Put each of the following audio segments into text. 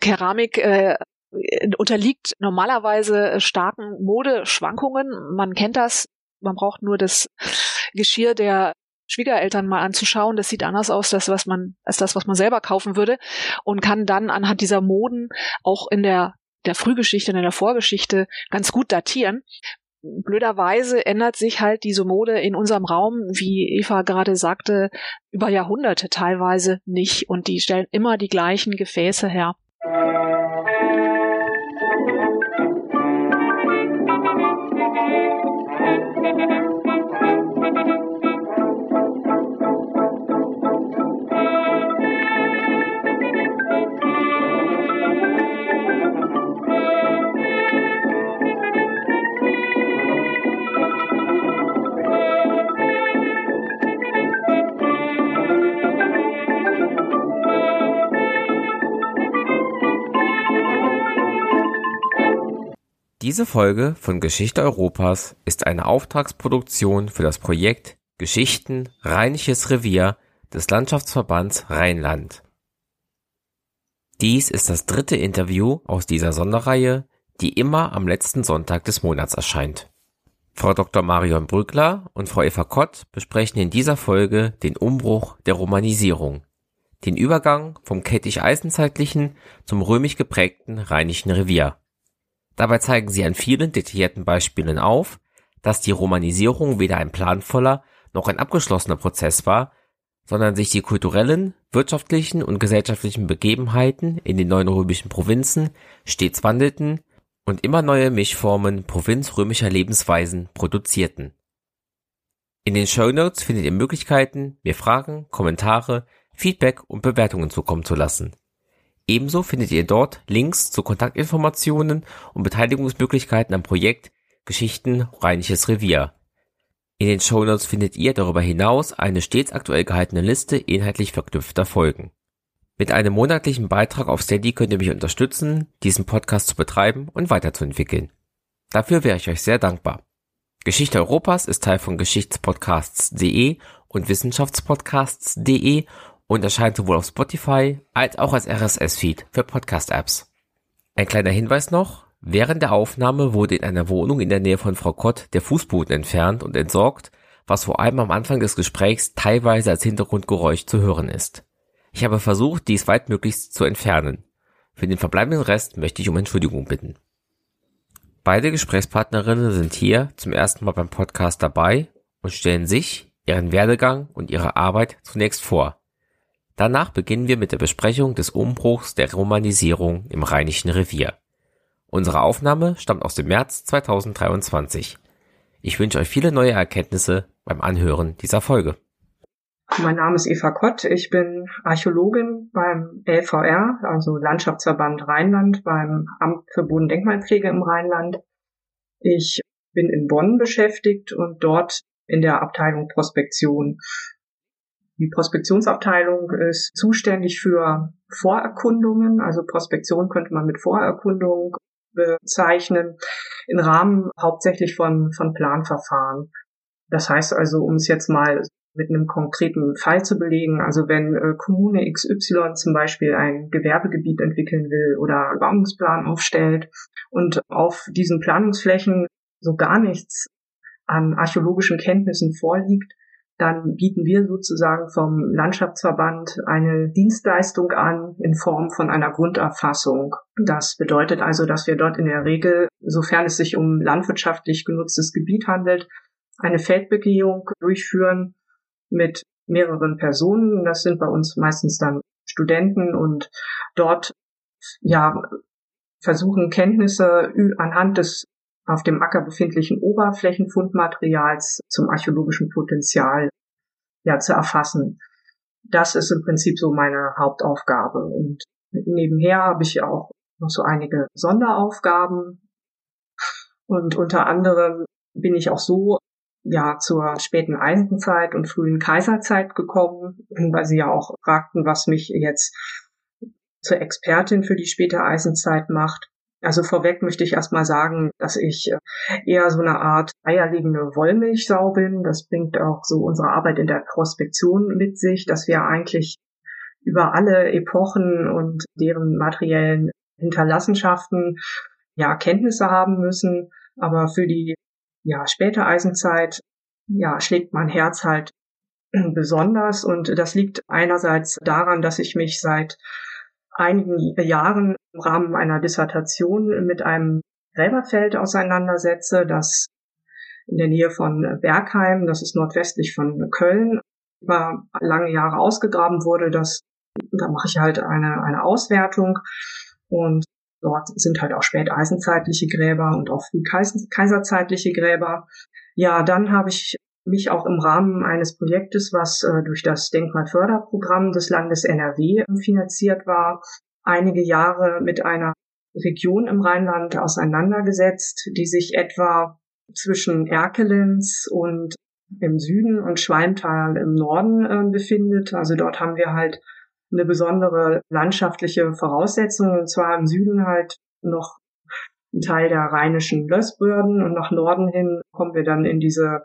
Keramik äh, unterliegt normalerweise starken Modeschwankungen. Man kennt das. Man braucht nur das Geschirr der Schwiegereltern mal anzuschauen. Das sieht anders aus, das, was man, als das, was man selber kaufen würde und kann dann anhand dieser Moden auch in der der Frühgeschichte und in der Vorgeschichte ganz gut datieren. Blöderweise ändert sich halt diese Mode in unserem Raum, wie Eva gerade sagte, über Jahrhunderte teilweise nicht und die stellen immer die gleichen Gefäße her. Diese Folge von Geschichte Europas ist eine Auftragsproduktion für das Projekt Geschichten Rheinisches Revier des Landschaftsverbands Rheinland. Dies ist das dritte Interview aus dieser Sonderreihe, die immer am letzten Sonntag des Monats erscheint. Frau Dr. Marion Brückler und Frau Eva Kott besprechen in dieser Folge den Umbruch der Romanisierung, den Übergang vom keltisch-eisenzeitlichen zum römisch geprägten Rheinischen Revier. Dabei zeigen sie an vielen detaillierten Beispielen auf, dass die Romanisierung weder ein planvoller noch ein abgeschlossener Prozess war, sondern sich die kulturellen, wirtschaftlichen und gesellschaftlichen Begebenheiten in den neuen römischen Provinzen stets wandelten und immer neue Mischformen provinzrömischer Lebensweisen produzierten. In den Show Notes findet ihr Möglichkeiten, mir Fragen, Kommentare, Feedback und Bewertungen zukommen zu lassen. Ebenso findet ihr dort Links zu Kontaktinformationen und Beteiligungsmöglichkeiten am Projekt Geschichten Rheinisches Revier. In den Shownotes findet ihr darüber hinaus eine stets aktuell gehaltene Liste inhaltlich verknüpfter Folgen. Mit einem monatlichen Beitrag auf Steady könnt ihr mich unterstützen, diesen Podcast zu betreiben und weiterzuentwickeln. Dafür wäre ich euch sehr dankbar. Geschichte Europas ist Teil von Geschichtspodcasts.de und Wissenschaftspodcasts.de und erscheint sowohl auf Spotify als auch als RSS-Feed für Podcast-Apps. Ein kleiner Hinweis noch, während der Aufnahme wurde in einer Wohnung in der Nähe von Frau Kott der Fußboden entfernt und entsorgt, was vor allem am Anfang des Gesprächs teilweise als Hintergrundgeräusch zu hören ist. Ich habe versucht, dies weitmöglichst zu entfernen. Für den verbleibenden Rest möchte ich um Entschuldigung bitten. Beide Gesprächspartnerinnen sind hier zum ersten Mal beim Podcast dabei und stellen sich, ihren Werdegang und ihre Arbeit zunächst vor. Danach beginnen wir mit der Besprechung des Umbruchs der Romanisierung im Rheinischen Revier. Unsere Aufnahme stammt aus dem März 2023. Ich wünsche euch viele neue Erkenntnisse beim Anhören dieser Folge. Mein Name ist Eva Kott. Ich bin Archäologin beim LVR, also Landschaftsverband Rheinland, beim Amt für Bodendenkmalpflege im Rheinland. Ich bin in Bonn beschäftigt und dort in der Abteilung Prospektion. Die Prospektionsabteilung ist zuständig für Vorerkundungen, also Prospektion könnte man mit Vorerkundung bezeichnen, im Rahmen hauptsächlich von, von Planverfahren. Das heißt also, um es jetzt mal mit einem konkreten Fall zu belegen, also wenn äh, Kommune XY zum Beispiel ein Gewerbegebiet entwickeln will oder Bauungsplan aufstellt und auf diesen Planungsflächen so gar nichts an archäologischen Kenntnissen vorliegt, dann bieten wir sozusagen vom Landschaftsverband eine Dienstleistung an in Form von einer Grunderfassung. Das bedeutet also, dass wir dort in der Regel, sofern es sich um landwirtschaftlich genutztes Gebiet handelt, eine Feldbegehung durchführen mit mehreren Personen. Das sind bei uns meistens dann Studenten und dort ja versuchen Kenntnisse anhand des auf dem Acker befindlichen Oberflächenfundmaterials zum archäologischen Potenzial ja zu erfassen. Das ist im Prinzip so meine Hauptaufgabe. Und nebenher habe ich auch noch so einige Sonderaufgaben. Und unter anderem bin ich auch so ja zur späten Eisenzeit und frühen Kaiserzeit gekommen, weil sie ja auch fragten, was mich jetzt zur Expertin für die späte Eisenzeit macht. Also vorweg möchte ich erstmal sagen, dass ich äh, eher so eine Art eierlegende Wollmilchsau bin. Das bringt auch so unsere Arbeit in der Prospektion mit sich, dass wir eigentlich über alle Epochen und deren materiellen Hinterlassenschaften ja Kenntnisse haben müssen. Aber für die ja späte Eisenzeit ja schlägt mein Herz halt besonders und das liegt einerseits daran, dass ich mich seit einigen Jahren im Rahmen einer Dissertation mit einem Gräberfeld auseinandersetze, das in der Nähe von Bergheim, das ist nordwestlich von Köln, über lange Jahre ausgegraben wurde. Das, da mache ich halt eine, eine Auswertung und dort sind halt auch späteisenzeitliche Gräber und auch kaiserzeitliche Gräber. Ja, dann habe ich mich auch im Rahmen eines Projektes, was äh, durch das Denkmalförderprogramm des Landes NRW finanziert war, einige Jahre mit einer Region im Rheinland auseinandergesetzt, die sich etwa zwischen Erkelenz und im Süden und Schwalmtal im Norden äh, befindet. Also dort haben wir halt eine besondere landschaftliche Voraussetzung, und zwar im Süden halt noch ein Teil der rheinischen Lössbörden und nach Norden hin kommen wir dann in diese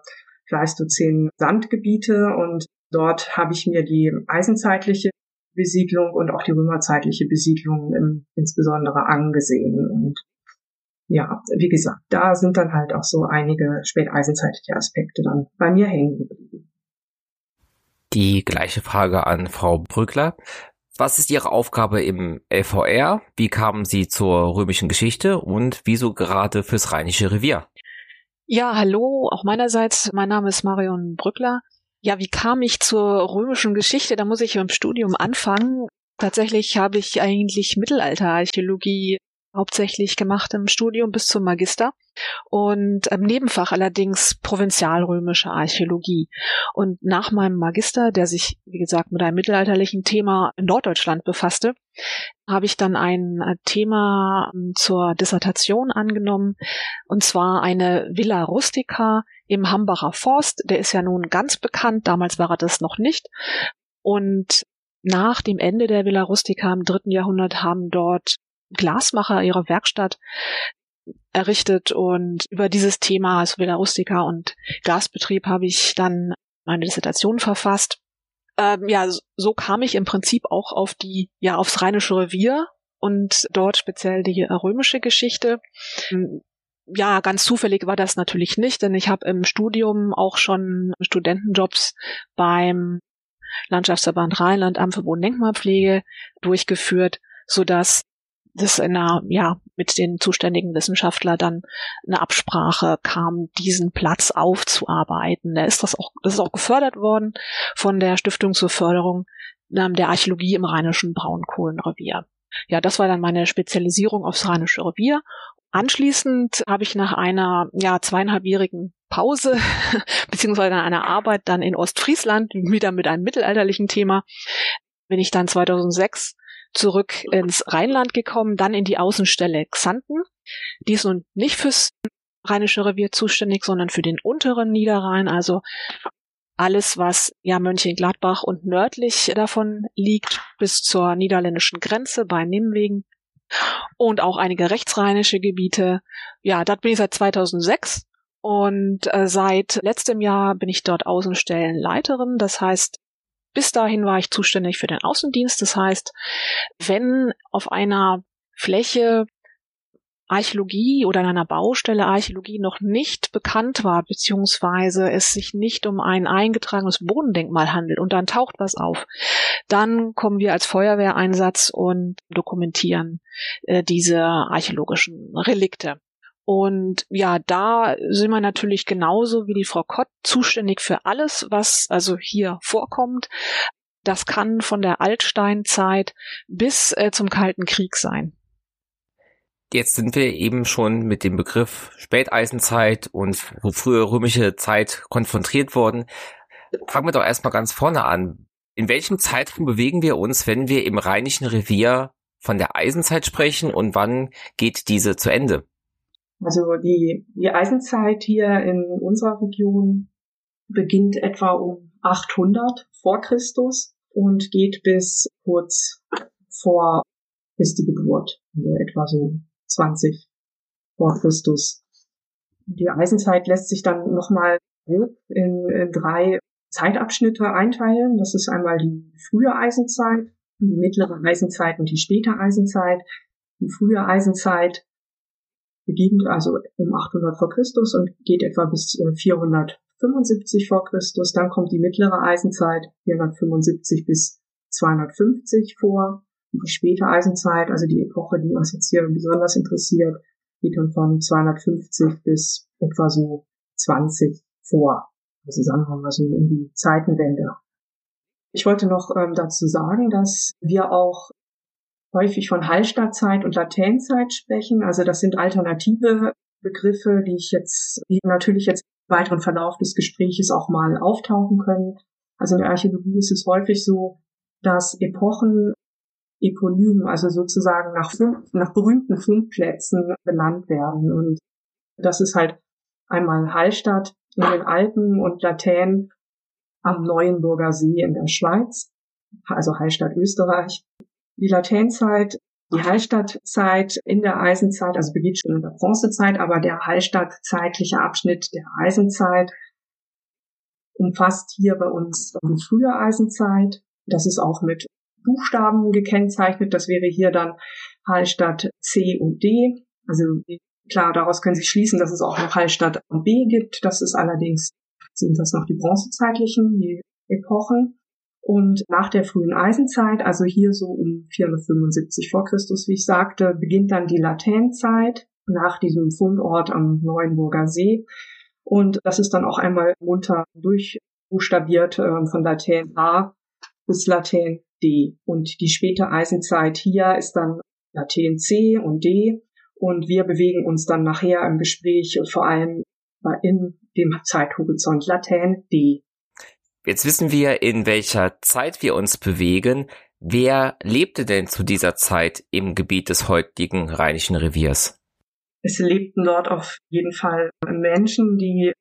Pleistozän Sandgebiete und dort habe ich mir die eisenzeitliche Besiedlung und auch die römerzeitliche Besiedlung im, insbesondere angesehen. Und ja, wie gesagt, da sind dann halt auch so einige späteisenzeitliche Aspekte dann bei mir hängen geblieben. Die gleiche Frage an Frau Brückler. Was ist Ihre Aufgabe im LVR? Wie kamen Sie zur römischen Geschichte und wieso gerade fürs Rheinische Revier? Ja, hallo, auch meinerseits. Mein Name ist Marion Brückler. Ja, wie kam ich zur römischen Geschichte? Da muss ich im Studium anfangen. Tatsächlich habe ich eigentlich Mittelalterarchäologie hauptsächlich gemacht im Studium bis zum Magister und im Nebenfach allerdings provinzialrömische Archäologie. Und nach meinem Magister, der sich, wie gesagt, mit einem mittelalterlichen Thema in Norddeutschland befasste, habe ich dann ein Thema ähm, zur Dissertation angenommen, und zwar eine Villa Rustica im Hambacher Forst. Der ist ja nun ganz bekannt, damals war er das noch nicht. Und nach dem Ende der Villa Rustica im dritten Jahrhundert haben dort Glasmacher ihre Werkstatt errichtet und über dieses Thema, also Villa Rustica und Glasbetrieb, habe ich dann meine Dissertation verfasst. Ähm, ja, so kam ich im Prinzip auch auf die, ja, aufs Rheinische Revier und dort speziell die römische Geschichte. Ähm, ja, ganz zufällig war das natürlich nicht, denn ich habe im Studium auch schon Studentenjobs beim Landschaftsverband Rheinland am Verbund Denkmalpflege durchgeführt, so dass das in einer, ja, mit den zuständigen Wissenschaftler dann eine Absprache kam, diesen Platz aufzuarbeiten. Da ist das auch, das ist auch gefördert worden von der Stiftung zur Förderung ähm, der Archäologie im rheinischen Braunkohlenrevier. Ja, das war dann meine Spezialisierung aufs rheinische Revier. Anschließend habe ich nach einer, ja, zweieinhalbjährigen Pause, beziehungsweise einer Arbeit dann in Ostfriesland, wieder mit einem mittelalterlichen Thema, bin ich dann 2006 zurück ins Rheinland gekommen, dann in die Außenstelle Xanten. Die ist nun nicht fürs Rheinische Revier zuständig, sondern für den unteren Niederrhein, also alles, was ja Mönchengladbach und nördlich davon liegt, bis zur niederländischen Grenze bei Nimwegen und auch einige rechtsrheinische Gebiete. Ja, dort bin ich seit 2006 und äh, seit letztem Jahr bin ich dort Außenstellenleiterin. Das heißt, bis dahin war ich zuständig für den Außendienst. Das heißt, wenn auf einer Fläche Archäologie oder in einer Baustelle Archäologie noch nicht bekannt war, beziehungsweise es sich nicht um ein eingetragenes Bodendenkmal handelt und dann taucht was auf, dann kommen wir als Feuerwehreinsatz und dokumentieren äh, diese archäologischen Relikte. Und ja, da sind wir natürlich genauso wie die Frau Kott zuständig für alles, was also hier vorkommt. Das kann von der Altsteinzeit bis äh, zum Kalten Krieg sein. Jetzt sind wir eben schon mit dem Begriff Späteisenzeit und frühe römische Zeit konfrontiert worden. Fangen wir doch erstmal ganz vorne an. In welchem Zeitraum bewegen wir uns, wenn wir im Rheinischen Revier von der Eisenzeit sprechen und wann geht diese zu Ende? Also die, die Eisenzeit hier in unserer Region beginnt etwa um 800 vor Christus und geht bis kurz vor Christi Geburt, also etwa so 20 vor Christus. Die Eisenzeit lässt sich dann nochmal in, in drei Zeitabschnitte einteilen. Das ist einmal die frühe Eisenzeit, die mittlere Eisenzeit und die späte Eisenzeit. Die frühe Eisenzeit beginnt also um 800 vor Christus und geht etwa bis 475 äh, vor Christus. Dann kommt die mittlere Eisenzeit 475 bis 250 vor. Die späte Eisenzeit, also die Epoche, die uns jetzt hier besonders interessiert, geht dann von 250 bis etwa so 20 vor. Also sagen wir mal so um die Zeitenwende. Ich wollte noch ähm, dazu sagen, dass wir auch häufig von Hallstattzeit und Latenzeit sprechen. Also das sind alternative Begriffe, die ich jetzt, die natürlich jetzt im weiteren Verlauf des Gespräches auch mal auftauchen können. Also in der Archäologie ist es häufig so, dass Epochen Eponym, also sozusagen nach, nach berühmten Fundplätzen benannt werden. Und das ist halt einmal Hallstatt in den Alpen und Latein am Neuenburger See in der Schweiz, also Hallstatt Österreich. Die Latenzeit, die Hallstattzeit in der Eisenzeit, also beginnt schon in der Bronzezeit, aber der Hallstattzeitliche Abschnitt der Eisenzeit umfasst hier bei uns die frühe Eisenzeit. Das ist auch mit Buchstaben gekennzeichnet. Das wäre hier dann Hallstatt C und D. Also klar, daraus können Sie schließen, dass es auch noch Hallstatt B gibt. Das ist allerdings, sind das noch die bronzezeitlichen, die Epochen. Und nach der frühen Eisenzeit, also hier so um 475 vor Christus, wie ich sagte, beginnt dann die Latenzeit nach diesem Fundort am Neuenburger See. Und das ist dann auch einmal munter durchbuchstabiert äh, von Latein A bis Latein D. Und die späte Eisenzeit hier ist dann Latein C und D. Und wir bewegen uns dann nachher im Gespräch vor allem in dem Zeithorizont Latein D. Jetzt wissen wir, in welcher Zeit wir uns bewegen. Wer lebte denn zu dieser Zeit im Gebiet des heutigen Rheinischen Reviers? Es lebten dort auf jeden Fall Menschen, die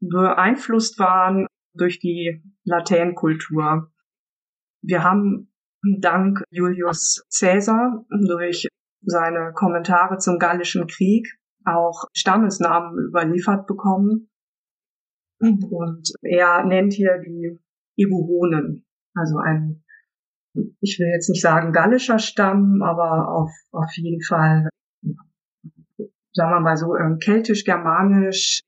beeinflusst waren durch die Latänkultur. Wir haben dank Julius Caesar durch seine Kommentare zum Gallischen Krieg auch Stammesnamen überliefert bekommen. Und er nennt hier die Eburonen, also ein, ich will jetzt nicht sagen gallischer Stamm, aber auf, auf jeden Fall, ja, sagen wir mal so, ähm, keltisch-germanisch,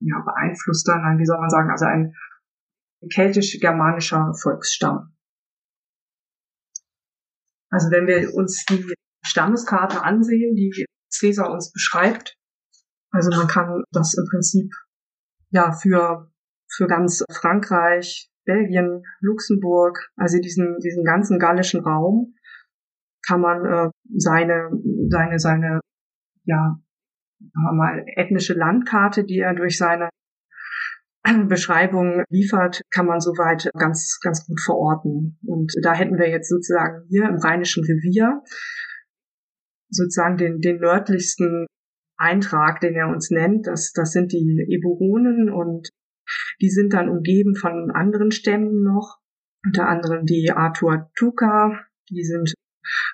ja, beeinflusster, nein, wie soll man sagen, also ein keltisch-germanischer Volksstamm. Also wenn wir uns die Stammeskarte ansehen, die Caesar uns beschreibt, also man kann das im Prinzip ja für für ganz Frankreich, Belgien, Luxemburg, also diesen diesen ganzen gallischen Raum kann man äh, seine seine seine ja mal ethnische Landkarte, die er durch seine Beschreibung liefert, kann man soweit ganz, ganz gut verorten. Und da hätten wir jetzt sozusagen hier im Rheinischen Revier sozusagen den, den nördlichsten Eintrag, den er uns nennt. Das, das sind die Eburonen und die sind dann umgeben von anderen Stämmen noch, unter anderem die Arthur Tuka, die sind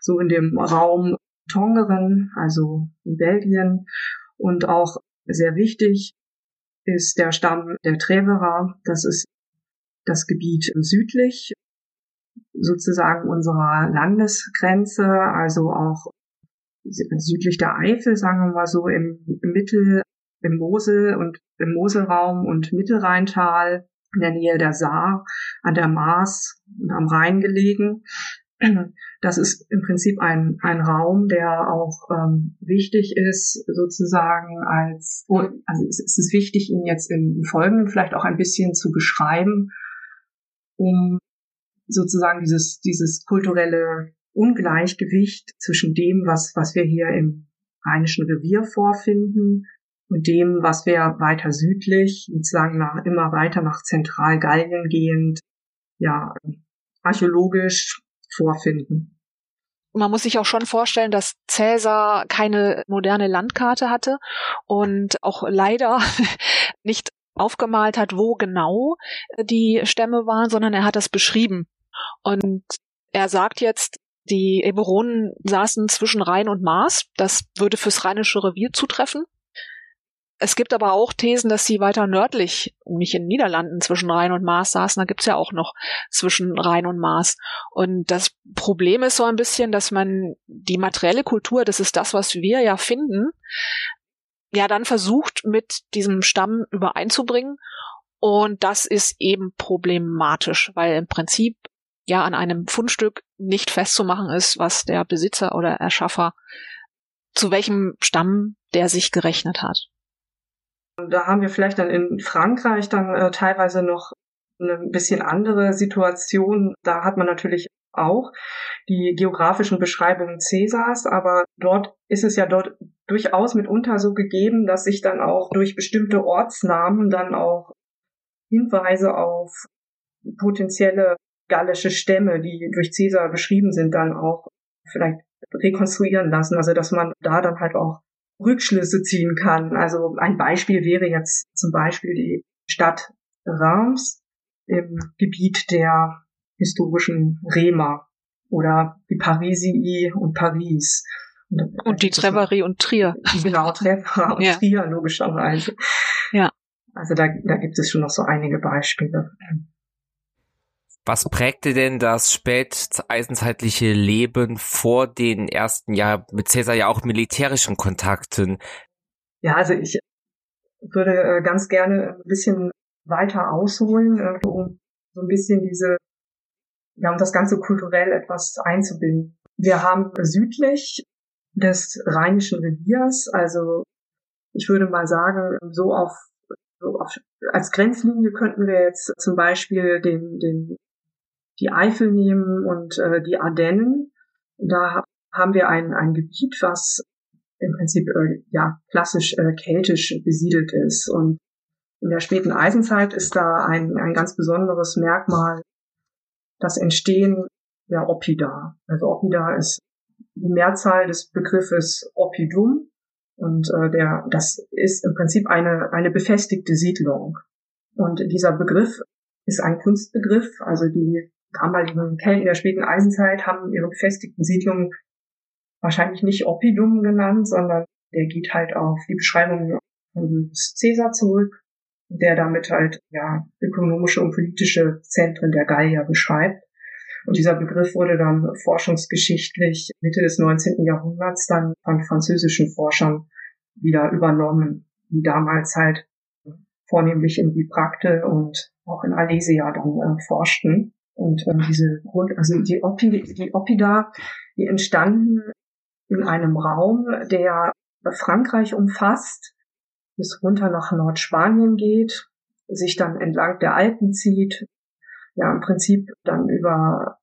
so in dem Raum Tongeren, also in Belgien und auch sehr wichtig ist der Stamm der Treverer. Das ist das Gebiet südlich sozusagen unserer Landesgrenze, also auch südlich der Eifel, sagen wir mal so, im, im Mittel, im Mosel und im Moselraum und Mittelrheintal, in der Nähe der Saar, an der Maas und am Rhein gelegen. Das ist im Prinzip ein, ein Raum, der auch ähm, wichtig ist, sozusagen als, also es ist wichtig, ihn jetzt im Folgenden vielleicht auch ein bisschen zu beschreiben, um sozusagen dieses, dieses kulturelle Ungleichgewicht zwischen dem, was, was wir hier im Rheinischen Revier vorfinden und dem, was wir weiter südlich, sozusagen nach, immer weiter nach Zentralgallien gehend, ja, archäologisch vorfinden. Man muss sich auch schon vorstellen, dass Cäsar keine moderne Landkarte hatte und auch leider nicht aufgemalt hat, wo genau die Stämme waren, sondern er hat das beschrieben. Und er sagt jetzt, die Eburonen saßen zwischen Rhein und Maas. Das würde fürs Rheinische Revier zutreffen. Es gibt aber auch Thesen, dass sie weiter nördlich, nicht in den Niederlanden zwischen Rhein und Maas saßen. Da gibt's ja auch noch zwischen Rhein und Maas. Und das Problem ist so ein bisschen, dass man die materielle Kultur, das ist das, was wir ja finden, ja dann versucht, mit diesem Stamm übereinzubringen. Und das ist eben problematisch, weil im Prinzip ja an einem Fundstück nicht festzumachen ist, was der Besitzer oder Erschaffer zu welchem Stamm der sich gerechnet hat. Da haben wir vielleicht dann in Frankreich dann äh, teilweise noch eine bisschen andere Situation. Da hat man natürlich auch die geografischen Beschreibungen Cäsars, aber dort ist es ja dort durchaus mitunter so gegeben, dass sich dann auch durch bestimmte Ortsnamen dann auch Hinweise auf potenzielle gallische Stämme, die durch Cäsar beschrieben sind, dann auch vielleicht rekonstruieren lassen. Also dass man da dann halt auch Rückschlüsse ziehen kann. Also ein Beispiel wäre jetzt zum Beispiel die Stadt Reims im Gebiet der historischen Rema oder die Parisii und Paris. Und, und die Treverie und Trier. Genau, Treveri und ja. Trier, logischerweise. Ja. Also da, da gibt es schon noch so einige Beispiele. Was prägte denn das späteisenzeitliche Leben vor den ersten Jahren mit Cäsar ja auch militärischen Kontakten? Ja, also ich würde äh, ganz gerne ein bisschen weiter ausholen, äh, um so ein bisschen diese, ja, um das Ganze kulturell etwas einzubinden. Wir haben südlich des Rheinischen Reviers, also ich würde mal sagen, so auf, so auf als Grenzlinie könnten wir jetzt zum Beispiel den, den die Eifel nehmen und äh, die Ardennen. Da haben wir ein, ein Gebiet, was im Prinzip äh, ja klassisch äh, keltisch besiedelt ist. Und in der späten Eisenzeit ist da ein, ein ganz besonderes Merkmal das Entstehen der Oppida. Also Oppida ist die Mehrzahl des Begriffes Oppidum und äh, der das ist im Prinzip eine eine befestigte Siedlung. Und dieser Begriff ist ein Kunstbegriff, also die damaligen Kelten der späten Eisenzeit haben ihre befestigten Siedlungen wahrscheinlich nicht Oppidum genannt, sondern der geht halt auf die Beschreibung von Caesar zurück, der damit halt ja ökonomische und politische Zentren der Gallier beschreibt. Und dieser Begriff wurde dann forschungsgeschichtlich Mitte des 19. Jahrhunderts dann von französischen Forschern wieder übernommen, die damals halt vornehmlich in Biprakte und auch in Alesia dann äh, forschten. Und ähm, diese Grund, also die, Opi, die Oppida, die entstanden in einem Raum, der Frankreich umfasst, bis runter nach Nordspanien geht, sich dann entlang der Alpen zieht, ja im Prinzip dann über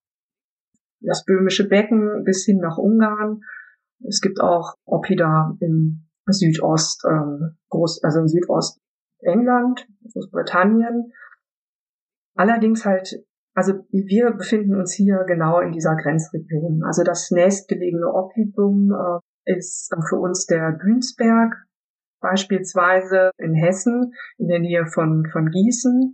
das böhmische Becken bis hin nach Ungarn. Es gibt auch Oppida im Südost, ähm, Groß, also im Südostengland, Großbritannien. Allerdings halt also wir befinden uns hier genau in dieser Grenzregion. Also das nächstgelegene Oppidum äh, ist für uns der Bünsberg, beispielsweise in Hessen, in der Nähe von, von Gießen.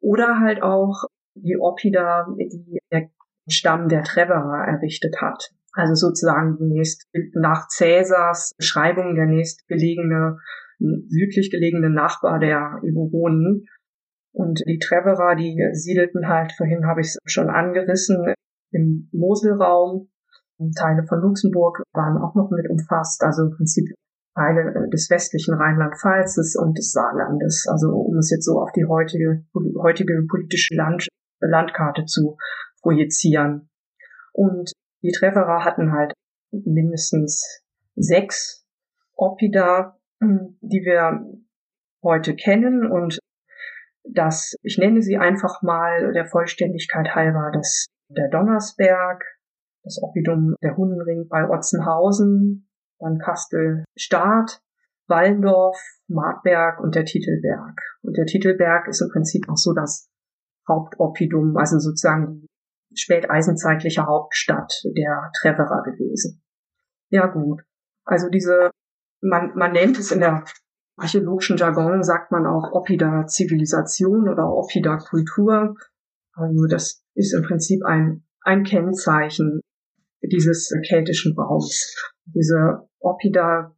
Oder halt auch die Oppida, die der Stamm der Treverer errichtet hat. Also sozusagen die nächst, nach Cäsars Beschreibung der nächstgelegene, südlich gelegene Nachbar der Eburonen und die Treverer, die siedelten halt, vorhin habe ich es schon angerissen, im Moselraum. Teile von Luxemburg waren auch noch mit umfasst, also im Prinzip Teile des westlichen Rheinland-Pfalzes und des Saarlandes. Also um es jetzt so auf die heutige, heutige politische Land, Landkarte zu projizieren. Und die Treverer hatten halt mindestens sechs Oppida, die wir heute kennen und das, ich nenne sie einfach mal der Vollständigkeit halber, das der Donnersberg, das Oppidum der Hundenring bei Otzenhausen, dann Kastel Staat, Wallendorf, Martberg und der Titelberg. Und der Titelberg ist im Prinzip auch so das Hauptoppidum, also sozusagen die späteisenzeitliche Hauptstadt der Treverer gewesen. Ja gut, also diese, man, man nennt es in der archäologischen Jargon sagt man auch Oppida Zivilisation oder Oppida Kultur. Also das ist im Prinzip ein, ein Kennzeichen dieses keltischen Raums. Diese Oppida,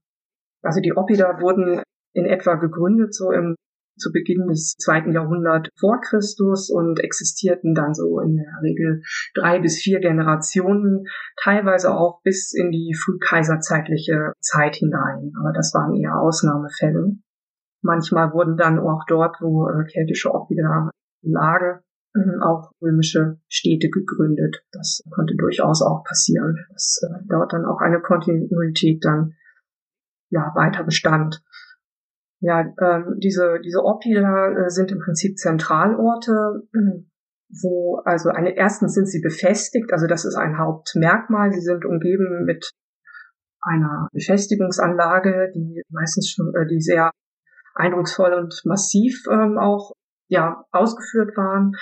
also die Oppida wurden in etwa gegründet, so im zu Beginn des zweiten Jahrhunderts vor Christus und existierten dann so in der Regel drei bis vier Generationen, teilweise auch bis in die frühkaiserzeitliche Zeit hinein. Aber das waren eher Ausnahmefälle. Manchmal wurden dann auch dort, wo äh, keltische Oppida lagen, äh, auch römische Städte gegründet. Das konnte durchaus auch passieren, dass äh, dort dann auch eine Kontinuität dann ja weiter bestand. Ja, ähm, diese diese Oppida äh, sind im Prinzip Zentralorte, wo also eine erstens sind sie befestigt, also das ist ein Hauptmerkmal. Sie sind umgeben mit einer Befestigungsanlage, die meistens schon, äh, die sehr eindrucksvoll und massiv ähm, auch ja ausgeführt waren.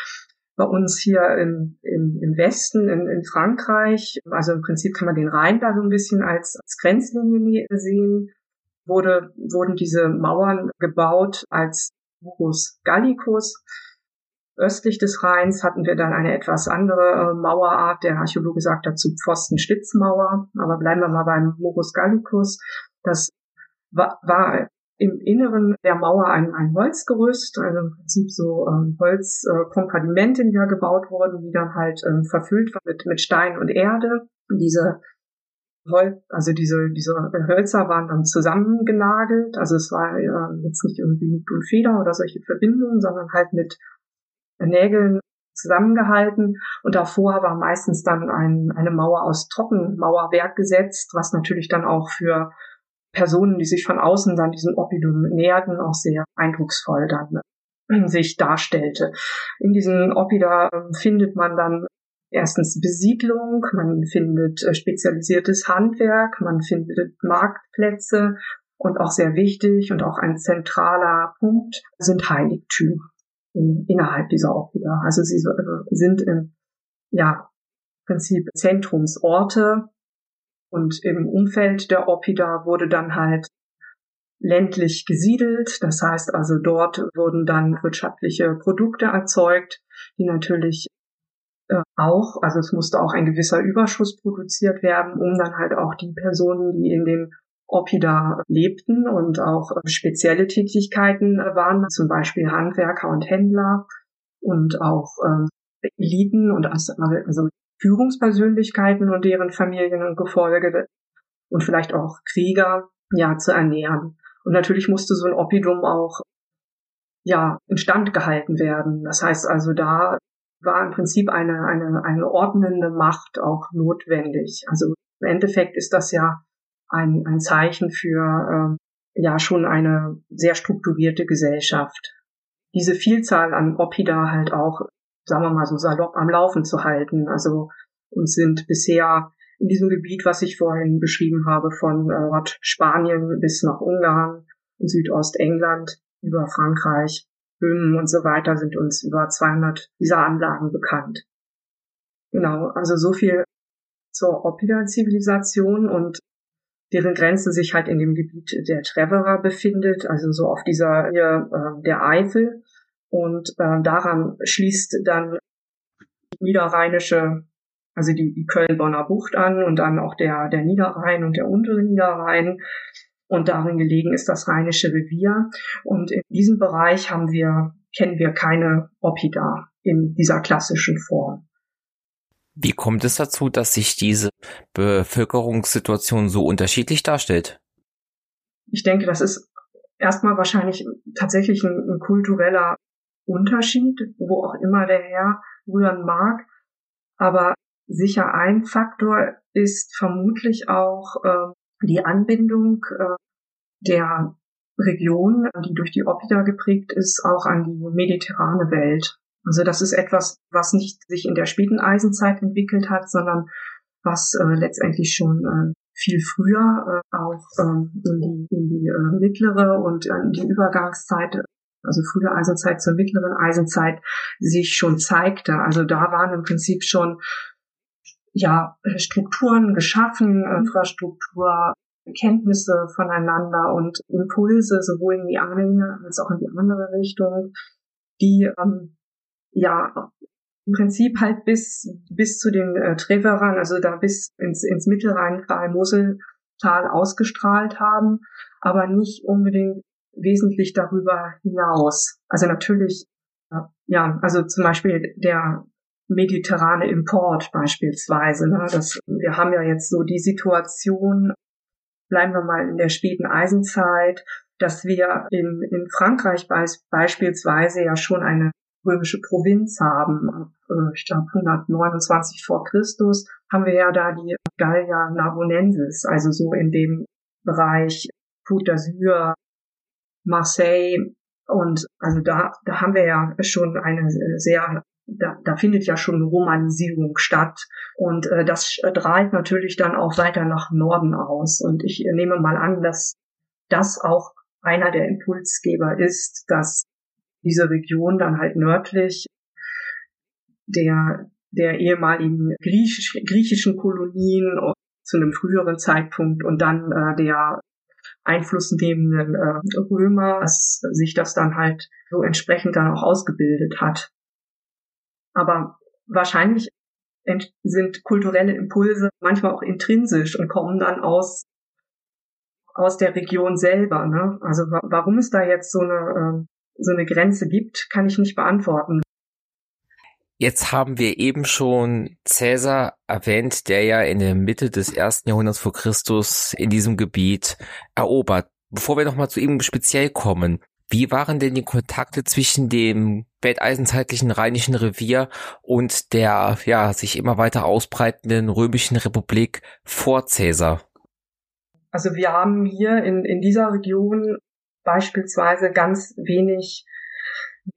Bei uns hier im, im, im Westen, in, in Frankreich, also im Prinzip kann man den Rhein da so ein bisschen als, als Grenzlinie sehen, wurde, wurden diese Mauern gebaut als Murus Gallicus. Östlich des Rheins hatten wir dann eine etwas andere äh, Mauerart. Der Archäologe sagt dazu Pfosten-Stützmauer. Aber bleiben wir mal beim Murus Gallicus. Das war, war im Inneren der Mauer ein, ein Holzgerüst, also im Prinzip so ähm, Holzkompartimente, äh, die da gebaut wurden, die dann halt ähm, verfüllt waren mit, mit Stein und Erde. Diese Also diese, diese Hölzer waren dann zusammengenagelt, also es war äh, jetzt nicht irgendwie mit Feder oder solche Verbindungen, sondern halt mit Nägeln zusammengehalten und davor war meistens dann ein, eine Mauer aus Trockenmauerwerk gesetzt, was natürlich dann auch für Personen, die sich von außen dann diesem Oppidum näherten, auch sehr eindrucksvoll dann sich darstellte. In diesen Oppida äh, findet man dann erstens Besiedlung, man findet äh, spezialisiertes Handwerk, man findet Marktplätze und auch sehr wichtig und auch ein zentraler Punkt sind Heiligtümer in, innerhalb dieser Oppida. Also sie sind im ja, Prinzip Zentrumsorte und im Umfeld der Oppida wurde dann halt ländlich gesiedelt. Das heißt also, dort wurden dann wirtschaftliche Produkte erzeugt, die natürlich äh, auch, also es musste auch ein gewisser Überschuss produziert werden, um dann halt auch die Personen, die in den Oppida lebten und auch äh, spezielle Tätigkeiten äh, waren, zum Beispiel Handwerker und Händler und auch ähm, Eliten und also Führungspersönlichkeiten und deren Familien und Gefolge und vielleicht auch Krieger ja zu ernähren. Und natürlich musste so ein Oppidum auch ja instand gehalten werden. Das heißt also, da war im Prinzip eine, eine, eine ordnende Macht auch notwendig. Also im Endeffekt ist das ja ein, ein Zeichen für äh, ja schon eine sehr strukturierte Gesellschaft. Diese Vielzahl an Oppida halt auch sagen wir mal so salopp am Laufen zu halten. Also uns sind bisher in diesem Gebiet, was ich vorhin beschrieben habe, von äh, Spanien bis nach Ungarn Südostengland über Frankreich, Böhmen und so weiter sind uns über 200 dieser Anlagen bekannt. Genau, also so viel zur Oppida-Zivilisation und deren Grenze sich halt in dem Gebiet der Treverer befindet, also so auf dieser hier, äh, der Eifel. Und äh, daran schließt dann die niederrheinische, also die, die Köln-Bonner Bucht an und dann auch der, der Niederrhein und der untere Niederrhein. Und darin gelegen ist das Rheinische Revier. Und in diesem Bereich haben wir, kennen wir keine Oppida in dieser klassischen Form. Wie kommt es dazu, dass sich diese Bevölkerungssituation so unterschiedlich darstellt? Ich denke, das ist erstmal wahrscheinlich tatsächlich ein, ein kultureller Unterschied, wo auch immer der Herr rühren mag. Aber sicher ein Faktor ist vermutlich auch äh, die Anbindung äh, der Region, die durch die Oppida geprägt ist, auch an die mediterrane Welt. Also das ist etwas, was nicht sich in der späten Eisenzeit entwickelt hat, sondern was äh, letztendlich schon äh, viel früher äh, auch ähm, in die, in die äh, mittlere und in die Übergangszeit also frühe Eisenzeit zur mittleren Eisenzeit, sich schon zeigte. Also da waren im Prinzip schon ja Strukturen geschaffen, mhm. Infrastruktur, Kenntnisse voneinander und Impulse sowohl in die eine als auch in die andere Richtung, die ähm, ja im Prinzip halt bis bis zu den äh, Treverern, also da bis ins, ins Mittelrheintal, Moseltal ausgestrahlt haben, aber nicht unbedingt wesentlich darüber hinaus. Also natürlich, ja, also zum Beispiel der mediterrane Import beispielsweise. Ne? Das, wir haben ja jetzt so die Situation, bleiben wir mal in der späten Eisenzeit, dass wir in, in Frankreich beis, beispielsweise ja schon eine römische Provinz haben. Äh, ich glaube 129 vor Christus haben wir ja da die Gallia Narbonensis, also so in dem Bereich Côte d'Azur, Marseille und also da, da haben wir ja schon eine sehr da, da findet ja schon Romanisierung statt und äh, das strahlt natürlich dann auch weiter nach Norden aus und ich nehme mal an, dass das auch einer der Impulsgeber ist, dass diese Region dann halt nördlich der, der ehemaligen griechisch, griechischen Kolonien zu einem früheren Zeitpunkt und dann äh, der einflussnehmenden äh, Römer, dass sich das dann halt so entsprechend dann auch ausgebildet hat. Aber wahrscheinlich sind kulturelle Impulse manchmal auch intrinsisch und kommen dann aus aus der Region selber. Ne? Also warum es da jetzt so eine ähm, so eine Grenze gibt, kann ich nicht beantworten. Jetzt haben wir eben schon Cäsar erwähnt, der ja in der Mitte des ersten Jahrhunderts vor Christus in diesem Gebiet erobert. Bevor wir nochmal zu ihm speziell kommen, wie waren denn die Kontakte zwischen dem späteisenzeitlichen Rheinischen Revier und der ja sich immer weiter ausbreitenden römischen Republik vor Cäsar? Also wir haben hier in, in dieser Region beispielsweise ganz wenig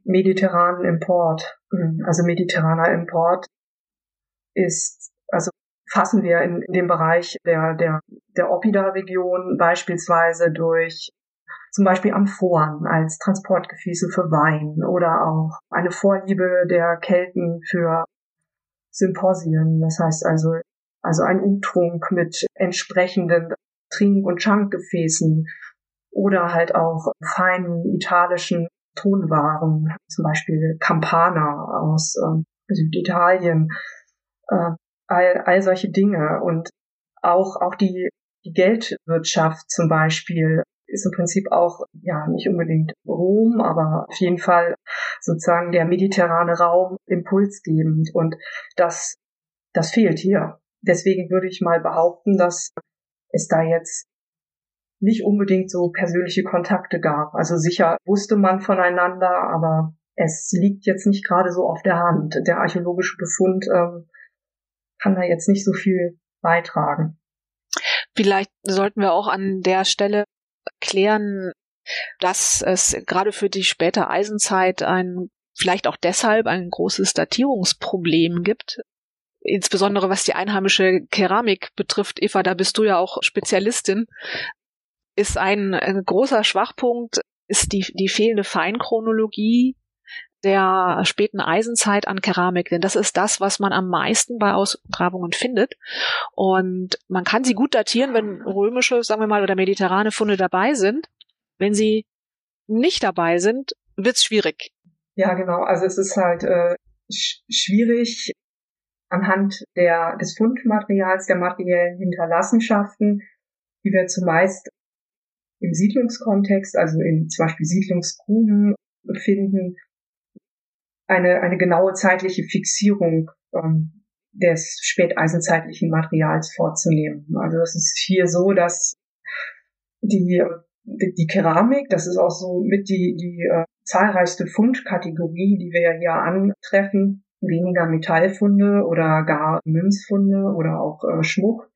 mediterranen Import. Also mediterraner Import ist, also fassen wir in, in dem Bereich der, der, der Oppida-Region beispielsweise durch zum Beispiel Amphoren als Transportgefäße für Wein oder auch eine Vorliebe der Kelten für Symposien. Das heißt also, also ein Umtrunk mit entsprechenden Trink- und Schankgefäßen oder halt auch feinen italischen Tonwaren, zum Beispiel Campana aus äh, Süditalien, äh, all, all solche Dinge und auch, auch die, die Geldwirtschaft zum Beispiel ist im Prinzip auch, ja, nicht unbedingt Rom, aber auf jeden Fall sozusagen der mediterrane Raum impulsgebend und das, das fehlt hier. Deswegen würde ich mal behaupten, dass es da jetzt nicht unbedingt so persönliche Kontakte gab. Also sicher wusste man voneinander, aber es liegt jetzt nicht gerade so auf der Hand. Der archäologische Befund ähm, kann da jetzt nicht so viel beitragen. Vielleicht sollten wir auch an der Stelle klären, dass es gerade für die späte Eisenzeit ein vielleicht auch deshalb ein großes Datierungsproblem gibt, insbesondere was die einheimische Keramik betrifft. Eva, da bist du ja auch Spezialistin. Ist ein, ein großer Schwachpunkt, ist die, die fehlende Feinchronologie der späten Eisenzeit an Keramik, denn das ist das, was man am meisten bei Ausgrabungen findet. Und man kann sie gut datieren, wenn römische, sagen wir mal, oder mediterrane Funde dabei sind. Wenn sie nicht dabei sind, wird's schwierig. Ja, genau. Also es ist halt äh, sch schwierig anhand der, des Fundmaterials, der materiellen Hinterlassenschaften, die wir zumeist im Siedlungskontext, also in zum Beispiel Siedlungsgruben finden, eine, eine genaue zeitliche Fixierung ähm, des späteisenzeitlichen Materials vorzunehmen. Also es ist hier so, dass die, die, die Keramik, das ist auch so mit die, die äh, zahlreichste Fundkategorie, die wir hier antreffen, weniger Metallfunde oder gar Münzfunde oder auch äh, Schmuck,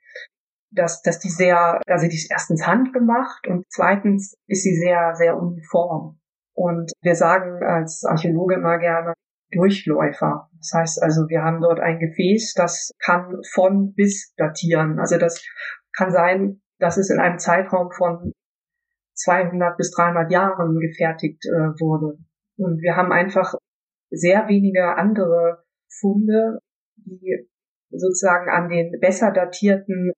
dass, dass die sehr, also die ist erstens handgemacht und zweitens ist sie sehr, sehr uniform. Und wir sagen als Archäologe immer gerne Durchläufer. Das heißt also, wir haben dort ein Gefäß, das kann von bis datieren. Also das kann sein, dass es in einem Zeitraum von 200 bis 300 Jahren gefertigt äh, wurde. Und wir haben einfach sehr wenige andere Funde, die sozusagen an den besser datierten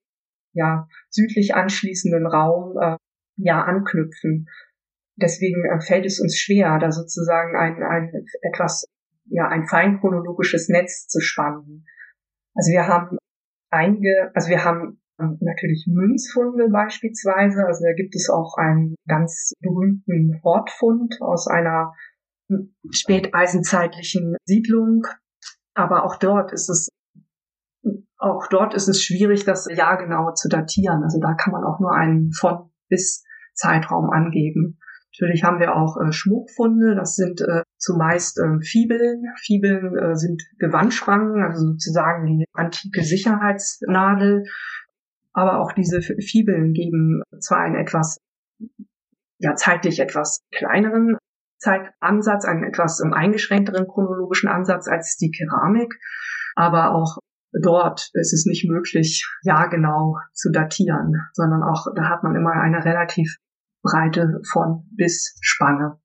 ja, südlich anschließenden Raum äh, ja anknüpfen. Deswegen äh, fällt es uns schwer, da sozusagen ein, ein etwas, ja, ein fein chronologisches Netz zu spannen. Also wir haben einige, also wir haben natürlich Münzfunde beispielsweise. Also da gibt es auch einen ganz berühmten Hortfund aus einer späteisenzeitlichen Siedlung. Aber auch dort ist es auch dort ist es schwierig, das Jahr genau zu datieren. Also da kann man auch nur einen von bis Zeitraum angeben. Natürlich haben wir auch äh, Schmuckfunde, das sind äh, zumeist äh, Fibeln. Fibeln äh, sind Gewandschwangen, also sozusagen die antike Sicherheitsnadel. Aber auch diese Fibeln geben zwar einen etwas, ja, zeitlich etwas kleineren Zeitansatz, einen etwas ähm, eingeschränkteren chronologischen Ansatz als die Keramik, aber auch dort ist es nicht möglich, jahrgenau zu datieren, sondern auch da hat man immer eine relativ breite von bis Spanne.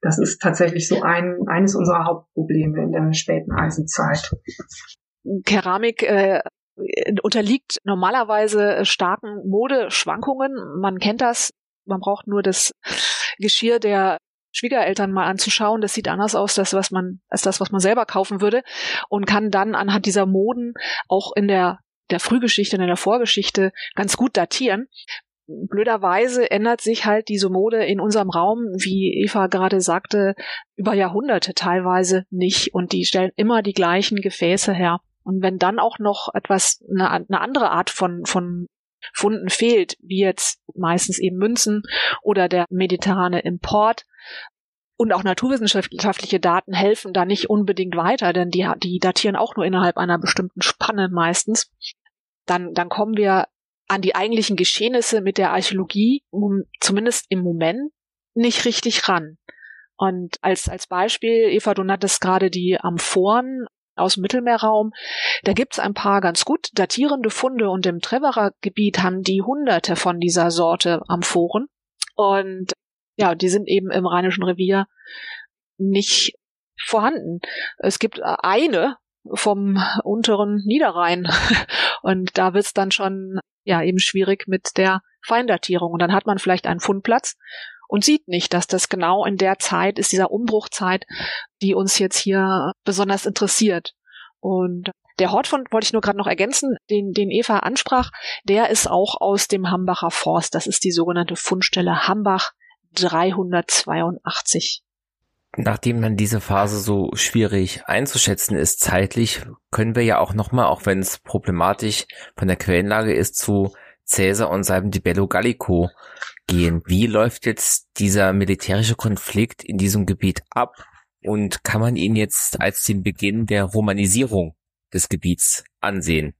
Das ist tatsächlich so ein, eines unserer Hauptprobleme in der späten Eisenzeit. Keramik äh, unterliegt normalerweise starken Modeschwankungen. Man kennt das. Man braucht nur das Geschirr der Schwiegereltern mal anzuschauen. Das sieht anders aus, das, was man, als das, was man selber kaufen würde. Und kann dann anhand dieser Moden auch in der, der Frühgeschichte, in der Vorgeschichte ganz gut datieren. Blöderweise ändert sich halt diese Mode in unserem Raum, wie Eva gerade sagte, über Jahrhunderte teilweise nicht. Und die stellen immer die gleichen Gefäße her. Und wenn dann auch noch etwas, eine, eine andere Art von, von Funden fehlt, wie jetzt meistens eben Münzen oder der mediterrane Import, und auch naturwissenschaftliche Daten helfen da nicht unbedingt weiter, denn die, die datieren auch nur innerhalb einer bestimmten Spanne meistens. Dann, dann kommen wir an die eigentlichen Geschehnisse mit der Archäologie, um, zumindest im Moment, nicht richtig ran. Und als, als Beispiel, Eva, du nanntest gerade die Amphoren aus dem Mittelmeerraum. Da gibt's ein paar ganz gut datierende Funde und im Treverer Gebiet haben die hunderte von dieser Sorte Amphoren. Und ja, die sind eben im Rheinischen Revier nicht vorhanden. Es gibt eine vom unteren Niederrhein und da wird's dann schon ja eben schwierig mit der Feindatierung und dann hat man vielleicht einen Fundplatz und sieht nicht, dass das genau in der Zeit ist, dieser Umbruchzeit, die uns jetzt hier besonders interessiert. Und der Hortfund wollte ich nur gerade noch ergänzen, den, den Eva ansprach, der ist auch aus dem Hambacher Forst. Das ist die sogenannte Fundstelle Hambach 382. Nachdem dann diese Phase so schwierig einzuschätzen ist zeitlich, können wir ja auch nochmal, auch wenn es problematisch von der Quellenlage ist, zu Caesar und seinem Di Bello Gallico gehen. Wie läuft jetzt dieser militärische Konflikt in diesem Gebiet ab? Und kann man ihn jetzt als den Beginn der Romanisierung des Gebiets ansehen?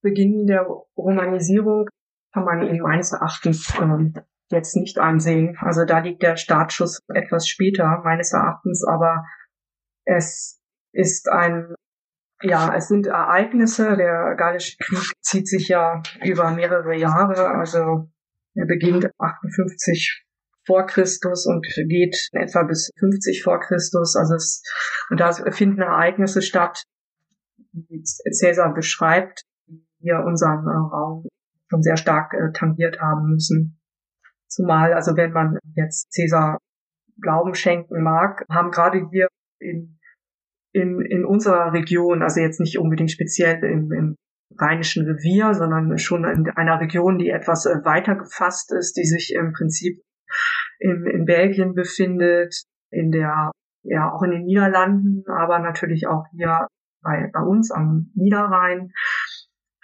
Beginn der Romanisierung kann man ihn meines Erachtens ähm, jetzt nicht ansehen. Also da liegt der Startschuss etwas später, meines Erachtens, aber es ist ein, ja, es sind Ereignisse. Der Gallische Krieg zieht sich ja über mehrere Jahre, also er beginnt 58 vor Christus und geht etwa bis 50 vor Christus. Also es, und da finden Ereignisse statt, die Cäsar beschreibt, die wir unseren äh, Raum schon sehr stark äh, tangiert haben müssen. Zumal, also wenn man jetzt Cäsar Glauben schenken mag, haben gerade hier in, in, in unserer Region, also jetzt nicht unbedingt speziell im, im Rheinischen Revier, sondern schon in einer Region, die etwas äh, weiter gefasst ist, die sich im Prinzip in, in Belgien befindet, in der, ja, auch in den Niederlanden, aber natürlich auch hier bei, bei uns am Niederrhein,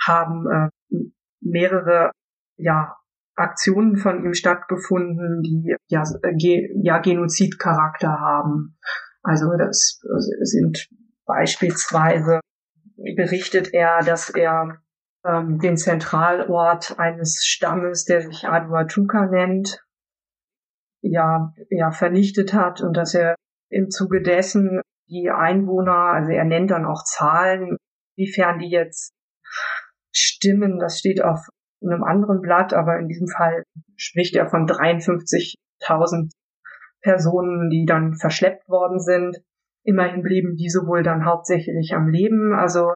haben äh, mehrere, ja, Aktionen von ihm stattgefunden, die ja, ge ja Genozidcharakter haben. Also das sind beispielsweise berichtet er, dass er ähm, den Zentralort eines Stammes, der sich Aduatuca nennt, ja, ja vernichtet hat und dass er im Zuge dessen die Einwohner, also er nennt dann auch Zahlen, wiefern die jetzt stimmen, das steht auf in einem anderen Blatt, aber in diesem Fall spricht er von 53.000 Personen, die dann verschleppt worden sind. Immerhin blieben diese wohl dann hauptsächlich am Leben. Also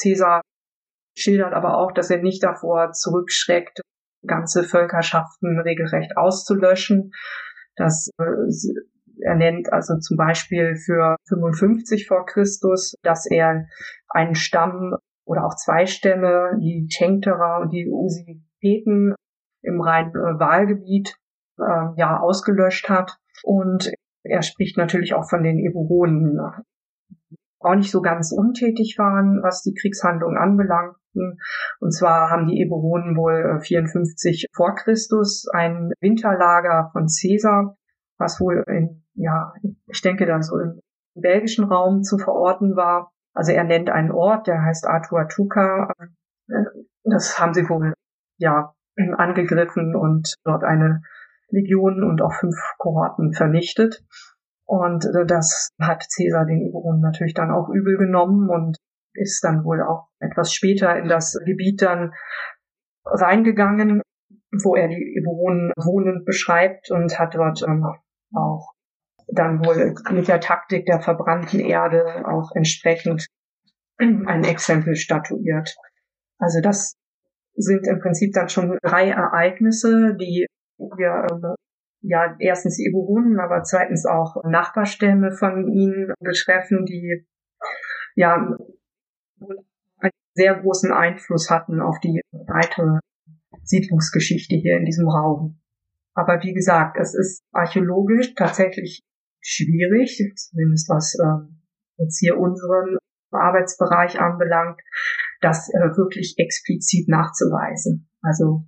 Caesar schildert aber auch, dass er nicht davor zurückschreckt, ganze Völkerschaften regelrecht auszulöschen. Das äh, er nennt also zum Beispiel für 55 vor Christus, dass er einen Stamm oder auch zwei Stämme, die Tenkterer und die Usipeten im Rhein-Wahlgebiet äh, ja ausgelöscht hat. Und er spricht natürlich auch von den Eburonen, auch nicht so ganz untätig waren, was die Kriegshandlung anbelangten. Und zwar haben die Eburonen wohl 54 äh, vor Christus ein Winterlager von Caesar, was wohl in, ja, ich denke da so im belgischen Raum zu verorten war. Also er nennt einen Ort, der heißt Atuatuca. Das haben sie wohl, ja, angegriffen und dort eine Legion und auch fünf Kohorten vernichtet. Und äh, das hat Caesar den Eburonen natürlich dann auch übel genommen und ist dann wohl auch etwas später in das Gebiet dann reingegangen, wo er die Eburonen wohnend beschreibt und hat dort ähm, auch dann wohl mit der Taktik der verbrannten Erde auch entsprechend ein Exempel statuiert. Also das sind im Prinzip dann schon drei Ereignisse, die wir ähm, ja erstens die Eburonen, aber zweitens auch Nachbarstämme von ihnen betreffen, die ja einen sehr großen Einfluss hatten auf die weitere Siedlungsgeschichte hier in diesem Raum. Aber wie gesagt, es ist archäologisch tatsächlich schwierig, zumindest was äh, jetzt hier unseren Arbeitsbereich anbelangt, das äh, wirklich explizit nachzuweisen. Also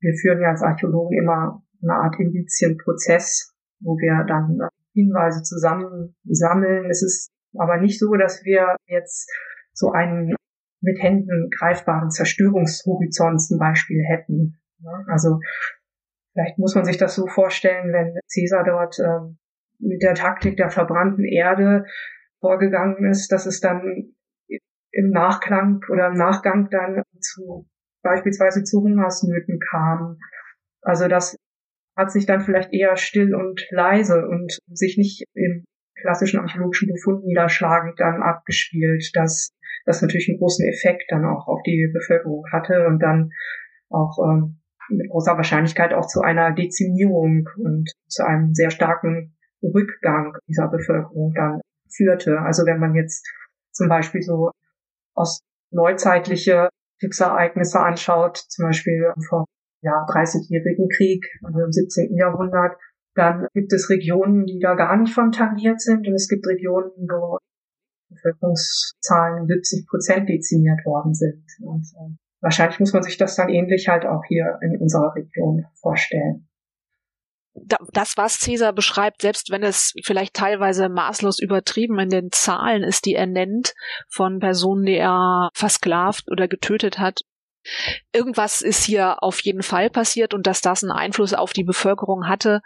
wir führen ja als Archäologen immer eine Art Indizienprozess, wo wir dann äh, Hinweise zusammen sammeln. Es ist aber nicht so, dass wir jetzt so einen mit Händen greifbaren Zerstörungshorizont zum Beispiel hätten. Also vielleicht muss man sich das so vorstellen, wenn Caesar dort äh, mit der Taktik der verbrannten Erde vorgegangen ist, dass es dann im Nachklang oder im Nachgang dann zu beispielsweise zu Hungersnöten kam. Also das hat sich dann vielleicht eher still und leise und sich nicht im klassischen archäologischen Befund niederschlagend dann abgespielt, dass das natürlich einen großen Effekt dann auch auf die Bevölkerung hatte und dann auch ähm, mit großer Wahrscheinlichkeit auch zu einer Dezimierung und zu einem sehr starken Rückgang dieser Bevölkerung dann führte. Also wenn man jetzt zum Beispiel so aus neuzeitliche Kriegsereignisse anschaut, zum Beispiel vor ja, 30-jährigen Krieg, also im 17. Jahrhundert, dann gibt es Regionen, die da gar nicht von tangiert sind und es gibt Regionen, wo Bevölkerungszahlen 70 Prozent dezimiert worden sind. Und äh, wahrscheinlich muss man sich das dann ähnlich halt auch hier in unserer Region vorstellen das, was Caesar beschreibt, selbst wenn es vielleicht teilweise maßlos übertrieben in den Zahlen ist, die er nennt, von Personen, die er versklavt oder getötet hat, irgendwas ist hier auf jeden Fall passiert und dass das einen Einfluss auf die Bevölkerung hatte,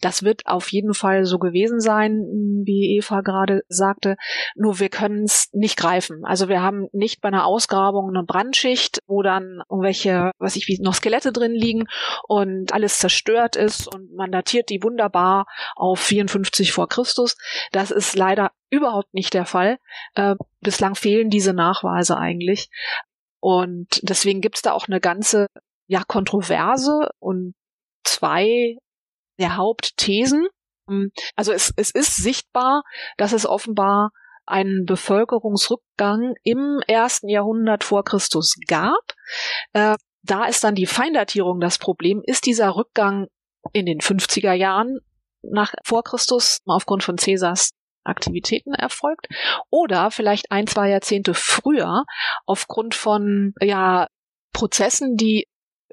das wird auf jeden Fall so gewesen sein, wie Eva gerade sagte. Nur wir können es nicht greifen. Also wir haben nicht bei einer Ausgrabung eine Brandschicht, wo dann irgendwelche, was ich wie noch Skelette drin liegen und alles zerstört ist und man datiert die wunderbar auf 54 vor Christus. Das ist leider überhaupt nicht der Fall. Äh, bislang fehlen diese Nachweise eigentlich. Und deswegen gibt's da auch eine ganze ja, Kontroverse und zwei der Hauptthesen. Ähm, also es, es ist sichtbar, dass es offenbar einen Bevölkerungsrückgang im ersten Jahrhundert vor Christus gab. Äh, da ist dann die Feindatierung das Problem. Ist dieser Rückgang in den 50er Jahren nach vor Christus aufgrund von Caesars Aktivitäten erfolgt oder vielleicht ein, zwei Jahrzehnte früher aufgrund von ja Prozessen, die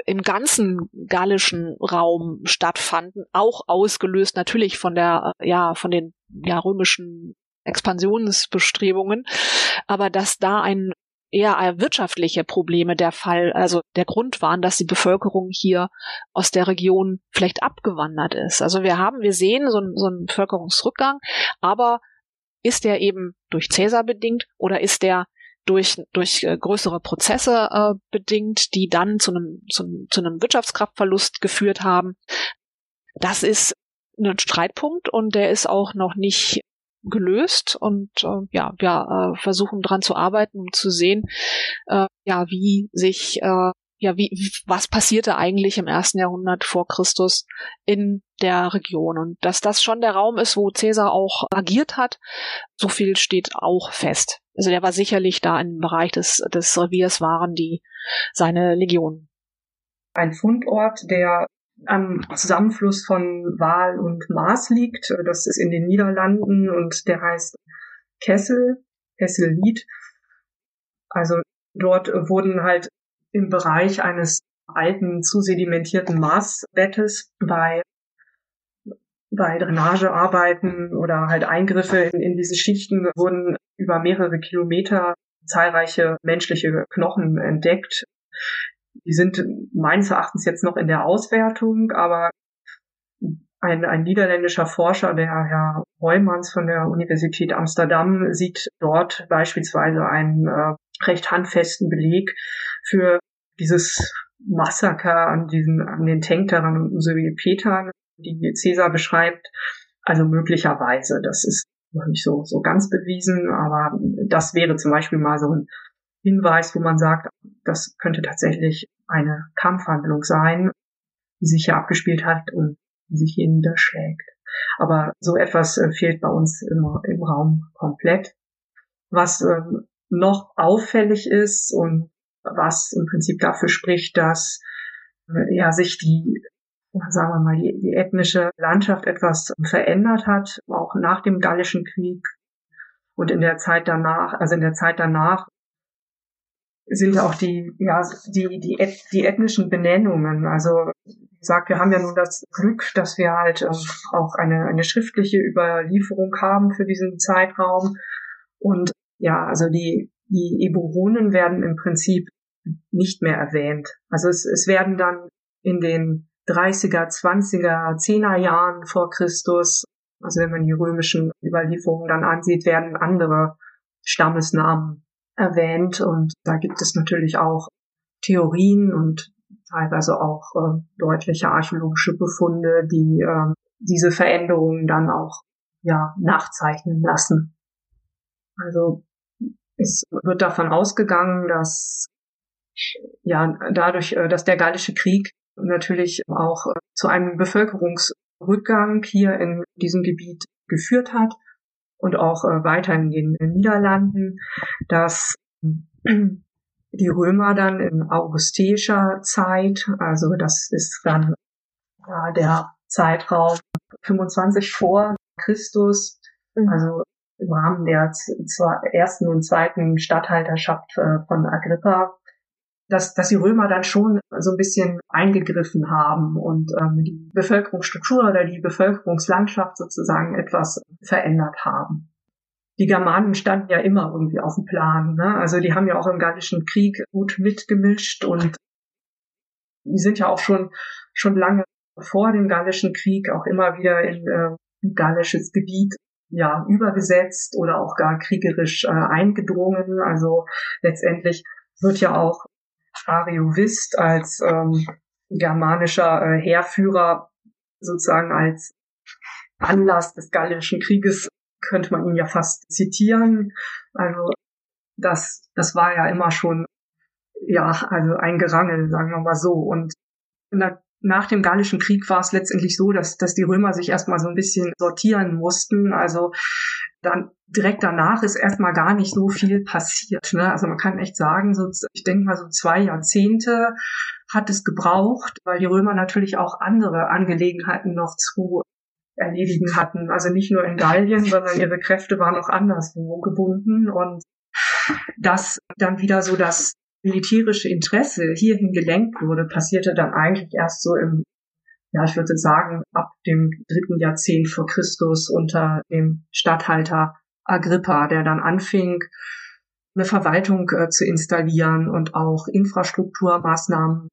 im ganzen gallischen Raum stattfanden, auch ausgelöst natürlich von der, ja, von den ja, römischen Expansionsbestrebungen, aber dass da ein eher wirtschaftliche Probleme der Fall, also der Grund waren, dass die Bevölkerung hier aus der Region vielleicht abgewandert ist. Also wir haben, wir sehen so, einen, so einen Bevölkerungsrückgang, aber ist der eben durch Cäsar bedingt oder ist der durch, durch äh, größere Prozesse äh, bedingt, die dann zu einem, zu, zu einem Wirtschaftskraftverlust geführt haben. Das ist ein Streitpunkt und der ist auch noch nicht gelöst und äh, ja, wir äh, versuchen dran zu arbeiten, um zu sehen, äh, ja, wie sich äh, ja, wie, was passierte eigentlich im ersten Jahrhundert vor Christus in der Region und dass das schon der Raum ist, wo Caesar auch agiert hat, so viel steht auch fest. Also der war sicherlich da im Bereich des, des Reviers waren die seine Legionen. Ein Fundort, der am Zusammenfluss von Waal und Maas liegt. Das ist in den Niederlanden und der heißt Kessel, Kessellied. Also dort wurden halt im Bereich eines alten, zu sedimentierten Marsbettes bei bei Drainagearbeiten oder halt Eingriffe in, in diese Schichten wurden über mehrere Kilometer zahlreiche menschliche Knochen entdeckt. Die sind meines Erachtens jetzt noch in der Auswertung, aber ein, ein niederländischer Forscher, der Herr Heumanns von der Universität Amsterdam, sieht dort beispielsweise einen äh, recht handfesten Beleg für dieses Massaker an diesen, an den Tenkterern sowie Petern, die Cäsar beschreibt. Also möglicherweise, das ist noch nicht so, so ganz bewiesen, aber das wäre zum Beispiel mal so ein Hinweis, wo man sagt, das könnte tatsächlich eine Kampfhandlung sein, die sich hier abgespielt hat und die sich hier niederschlägt. Aber so etwas äh, fehlt bei uns immer im Raum komplett. Was ähm, noch auffällig ist und was im Prinzip dafür spricht, dass äh, ja sich die sagen wir mal, die, die ethnische Landschaft etwas verändert hat, auch nach dem Gallischen Krieg und in der Zeit danach, also in der Zeit danach sind auch die, ja, die, die, die ethnischen Benennungen. Also, wie gesagt, wir haben ja nun das Glück, dass wir halt äh, auch eine, eine schriftliche Überlieferung haben für diesen Zeitraum. Und ja, also die, die Eburonen werden im Prinzip nicht mehr erwähnt. Also es, es werden dann in den 30er, 20er, 10er Jahren vor Christus, also wenn man die römischen Überlieferungen dann ansieht, werden andere Stammesnamen erwähnt und da gibt es natürlich auch Theorien und teilweise auch äh, deutliche archäologische Befunde, die äh, diese Veränderungen dann auch ja nachzeichnen lassen. Also es wird davon ausgegangen, dass ja dadurch, äh, dass der Gallische Krieg natürlich auch äh, zu einem Bevölkerungsrückgang hier in diesem Gebiet geführt hat und auch äh, weiter in den Niederlanden, dass die Römer dann in augusteischer Zeit, also das ist dann ja, der Zeitraum 25 vor Christus, mhm. also im Rahmen der ersten und zweiten Statthalterschaft äh, von Agrippa, dass, dass die Römer dann schon so ein bisschen eingegriffen haben und ähm, die Bevölkerungsstruktur oder die Bevölkerungslandschaft sozusagen etwas verändert haben. Die Germanen standen ja immer irgendwie auf dem Plan. Ne? Also die haben ja auch im Gallischen Krieg gut mitgemischt und die sind ja auch schon, schon lange vor dem Gallischen Krieg auch immer wieder in äh, gallisches Gebiet ja übergesetzt oder auch gar kriegerisch äh, eingedrungen. Also letztendlich wird ja auch Ariovist als ähm, germanischer äh, Heerführer sozusagen als Anlass des Gallischen Krieges könnte man ihn ja fast zitieren. Also das, das war ja immer schon ja also ein Gerangel, sagen wir mal so. Und nach dem Gallischen Krieg war es letztendlich so, dass, dass die Römer sich erstmal so ein bisschen sortieren mussten. Also dann direkt danach ist erstmal gar nicht so viel passiert. Ne? Also man kann echt sagen, so, ich denke mal so zwei Jahrzehnte hat es gebraucht, weil die Römer natürlich auch andere Angelegenheiten noch zu erledigen hatten. Also nicht nur in Gallien, sondern ihre Kräfte waren auch anderswo gebunden und dass dann wieder so das militärische Interesse hierhin gelenkt wurde, passierte dann eigentlich erst so im ja, ich würde sagen, ab dem dritten Jahrzehnt vor Christus unter dem Statthalter Agrippa, der dann anfing, eine Verwaltung äh, zu installieren und auch Infrastrukturmaßnahmen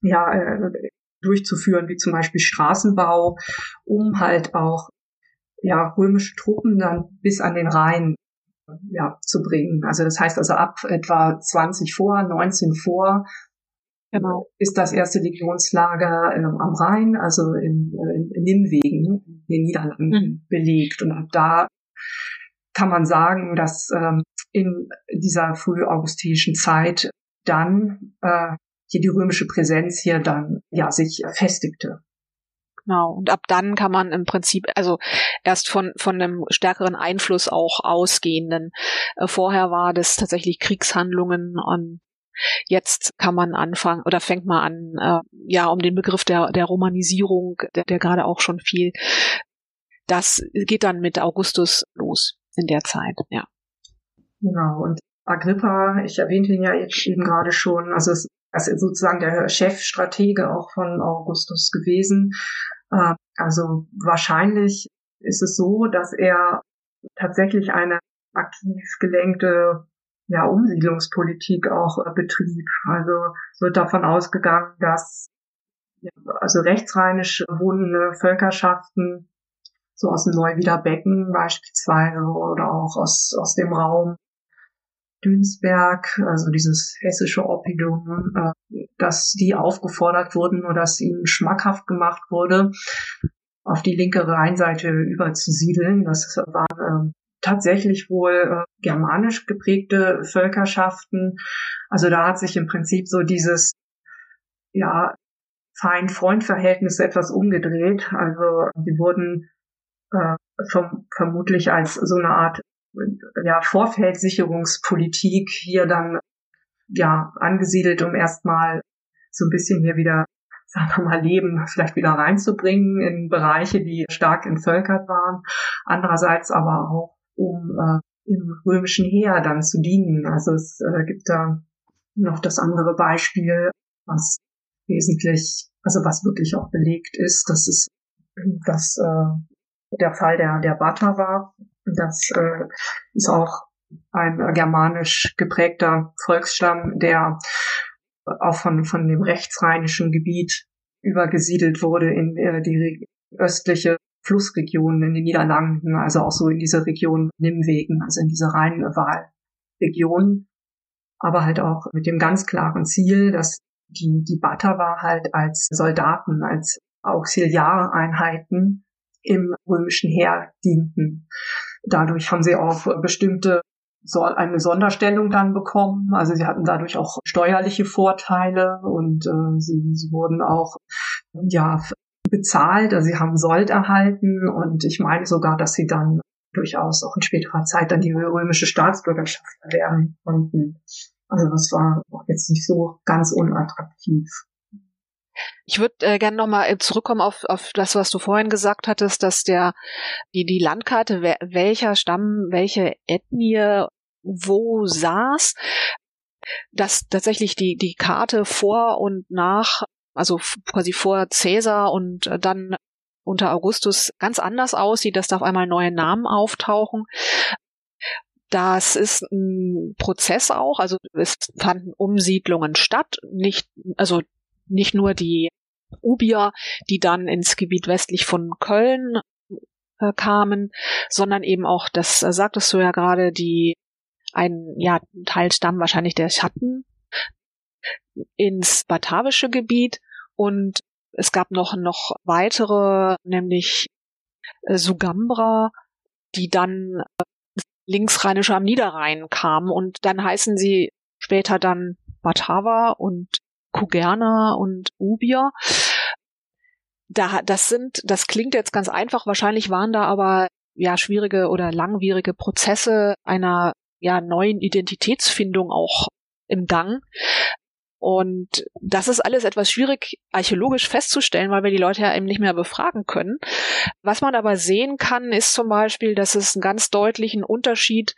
ja, äh, durchzuführen, wie zum Beispiel Straßenbau, um halt auch ja, römische Truppen dann bis an den Rhein ja, zu bringen. Also das heißt also ab etwa 20 vor, 19 vor Genau. Ist das erste Legionslager ähm, am Rhein, also in, in, in Nimwegen, in den Niederlanden, mhm. belegt. Und ab da kann man sagen, dass ähm, in dieser frühaugustischen Zeit dann äh, hier die römische Präsenz hier dann ja sich festigte. Genau. Und ab dann kann man im Prinzip, also erst von, von einem stärkeren Einfluss auch ausgehenden. Äh, vorher war das tatsächlich Kriegshandlungen und Jetzt kann man anfangen oder fängt man an, äh, ja, um den Begriff der, der Romanisierung, der, der gerade auch schon viel, das geht dann mit Augustus los in der Zeit, ja. Genau, und Agrippa, ich erwähnte ihn ja jetzt eben gerade schon, also es ist sozusagen der Chefstratege auch von Augustus gewesen. Äh, also wahrscheinlich ist es so, dass er tatsächlich eine aktiv gelenkte ja, Umsiedlungspolitik auch äh, betrieb. Also wird davon ausgegangen, dass ja, also rechtsrheinisch wohnende Völkerschaften so aus dem Neuwieder Becken beispielsweise oder auch aus, aus dem Raum Dünsberg, also dieses hessische Oppidum, äh, dass die aufgefordert wurden oder dass ihnen schmackhaft gemacht wurde, auf die linke Rheinseite überzusiedeln. Das waren äh, tatsächlich wohl äh, germanisch geprägte Völkerschaften. Also da hat sich im Prinzip so dieses ja Feind-Freund-Verhältnis etwas umgedreht. Also die wurden äh, vom, vermutlich als so eine Art ja, Vorfeldsicherungspolitik hier dann ja angesiedelt, um erstmal so ein bisschen hier wieder, sagen wir mal, Leben vielleicht wieder reinzubringen in Bereiche, die stark entvölkert waren. Andererseits aber auch, um äh, im römischen Heer dann zu dienen. Also es äh, gibt da noch das andere Beispiel, was wesentlich, also was wirklich auch belegt ist, dass es das äh, der Fall der der Bata war, das äh, ist auch ein germanisch geprägter Volksstamm, der auch von, von dem rechtsrheinischen Gebiet übergesiedelt wurde in äh, die östliche Flussregion in den Niederlanden, also auch so in diese Region Nimwegen, also in diese Rheinwahlregion, aber halt auch mit dem ganz klaren Ziel, dass die, die Batawa halt als Soldaten, als Auxiliareinheiten im römischen Heer dienten. Dadurch haben sie auch bestimmte eine Sonderstellung dann bekommen. Also sie hatten dadurch auch steuerliche Vorteile und äh, sie, sie wurden auch ja bezahlt, also sie haben Sold erhalten und ich meine sogar, dass sie dann durchaus auch in späterer Zeit dann die römische Staatsbürgerschaft erwerben konnten. Also das war auch jetzt nicht so ganz unattraktiv. Ich würde äh, gerne nochmal äh, zurückkommen auf, auf das, was du vorhin gesagt hattest, dass der die, die Landkarte, welcher Stamm, welche Ethnie wo saß, dass tatsächlich die, die Karte vor und nach, also quasi vor Cäsar und äh, dann unter Augustus ganz anders aussieht, dass da auf einmal neue Namen auftauchen. Das ist ein Prozess auch, also es fanden Umsiedlungen statt, nicht, also nicht nur die Ubier, die dann ins Gebiet westlich von Köln äh, kamen, sondern eben auch, das äh, sagtest du ja gerade, die ein ja, Teilstamm wahrscheinlich der Schatten ins batavische Gebiet und es gab noch noch weitere, nämlich äh, Sugambra, die dann äh, linksrheinische am Niederrhein kamen und dann heißen sie später dann Batava und Kugerna und Ubier. Da, das sind, das klingt jetzt ganz einfach. Wahrscheinlich waren da aber ja schwierige oder langwierige Prozesse einer ja neuen Identitätsfindung auch im Gang. Und das ist alles etwas schwierig archäologisch festzustellen, weil wir die Leute ja eben nicht mehr befragen können. Was man aber sehen kann, ist zum Beispiel, dass es einen ganz deutlichen Unterschied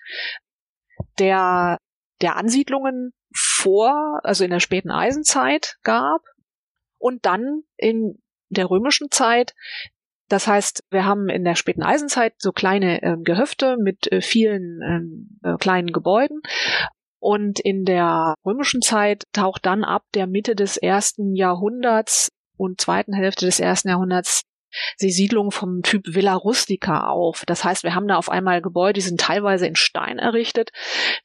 der, der Ansiedlungen vor, also in der späten Eisenzeit gab und dann in der römischen Zeit. Das heißt, wir haben in der späten Eisenzeit so kleine äh, Gehöfte mit äh, vielen ähm, äh, kleinen Gebäuden. Und in der römischen Zeit taucht dann ab der Mitte des ersten Jahrhunderts und zweiten Hälfte des ersten Jahrhunderts die Siedlung vom Typ Villa Rustica auf. Das heißt, wir haben da auf einmal Gebäude, die sind teilweise in Stein errichtet.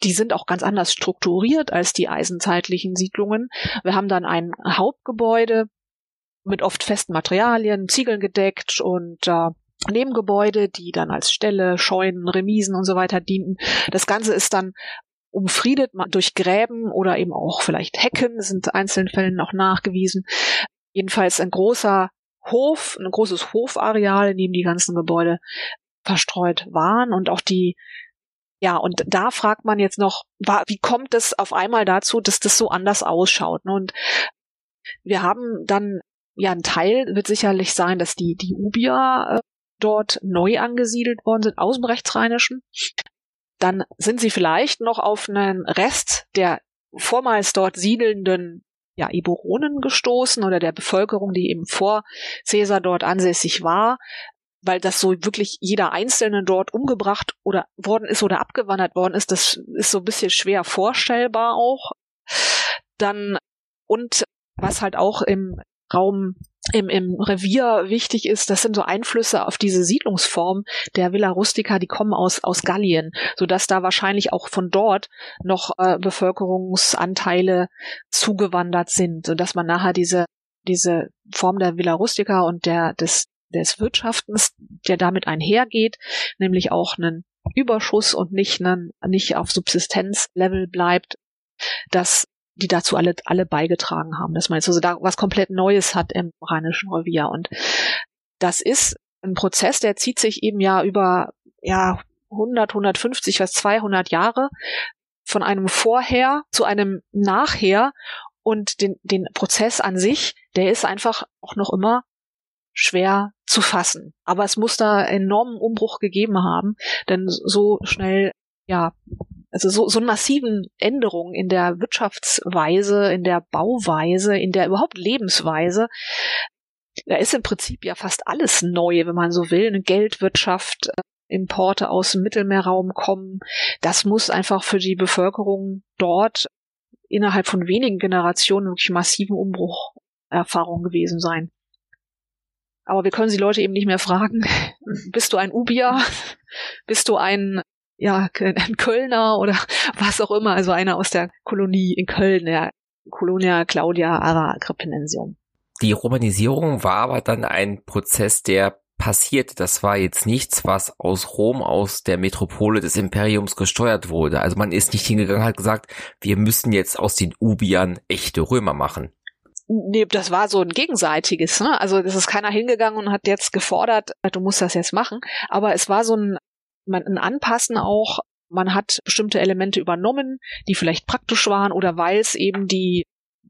Die sind auch ganz anders strukturiert als die eisenzeitlichen Siedlungen. Wir haben dann ein Hauptgebäude mit oft festen Materialien, Ziegeln gedeckt und äh, Nebengebäude, die dann als Ställe, Scheunen, Remisen und so weiter dienten. Das Ganze ist dann umfriedet durch Gräben oder eben auch vielleicht Hecken, sind einzelnen Fällen auch nachgewiesen. Jedenfalls ein großer Hof, ein großes Hofareal, in dem die ganzen Gebäude verstreut waren und auch die ja, und da fragt man jetzt noch, wie kommt es auf einmal dazu, dass das so anders ausschaut? Ne? Und wir haben dann, ja, ein Teil wird sicherlich sein, dass die, die Ubier äh, dort neu angesiedelt worden sind aus dem Rechtsrheinischen. Dann sind sie vielleicht noch auf einen Rest der vormals dort siedelnden ja, Iboronen gestoßen oder der Bevölkerung, die eben vor Caesar dort ansässig war weil das so wirklich jeder Einzelne dort umgebracht oder worden ist oder abgewandert worden ist, das ist so ein bisschen schwer vorstellbar auch. Dann, und was halt auch im Raum im, im Revier wichtig ist, das sind so Einflüsse auf diese Siedlungsform der Villa Rustica, die kommen aus, aus Gallien, sodass da wahrscheinlich auch von dort noch äh, Bevölkerungsanteile zugewandert sind, sodass man nachher diese, diese Form der Villa Rustica und der, des, des Wirtschaftens, der damit einhergeht, nämlich auch einen Überschuss und nicht, einen, nicht auf Subsistenzlevel bleibt, dass die dazu alle, alle beigetragen haben, dass man jetzt also da was komplett Neues hat im Rheinischen Revier. Und das ist ein Prozess, der zieht sich eben ja über, ja, 100, 150, was 200 Jahre von einem Vorher zu einem Nachher und den, den Prozess an sich, der ist einfach auch noch immer schwer zu fassen. Aber es muss da enormen Umbruch gegeben haben, denn so schnell, ja, also so, so massiven Änderungen in der Wirtschaftsweise, in der Bauweise, in der überhaupt Lebensweise, da ist im Prinzip ja fast alles neu, wenn man so will. Eine Geldwirtschaft, äh, Importe aus dem Mittelmeerraum kommen. Das muss einfach für die Bevölkerung dort innerhalb von wenigen Generationen wirklich massiven Umbruch Erfahrung gewesen sein. Aber wir können die Leute eben nicht mehr fragen, bist du ein Ubier? Bist du ein, ja, ein Kölner oder was auch immer, also einer aus der Kolonie in Köln, der Colonia Claudia Ara Agrippinensium. Die Romanisierung war aber dann ein Prozess, der passiert. Das war jetzt nichts, was aus Rom, aus der Metropole des Imperiums gesteuert wurde. Also man ist nicht hingegangen, hat gesagt, wir müssen jetzt aus den Ubiern echte Römer machen. Nee, das war so ein gegenseitiges. Ne? Also es ist keiner hingegangen und hat jetzt gefordert, du musst das jetzt machen. Aber es war so ein, ein Anpassen auch. Man hat bestimmte Elemente übernommen, die vielleicht praktisch waren oder weil es eben die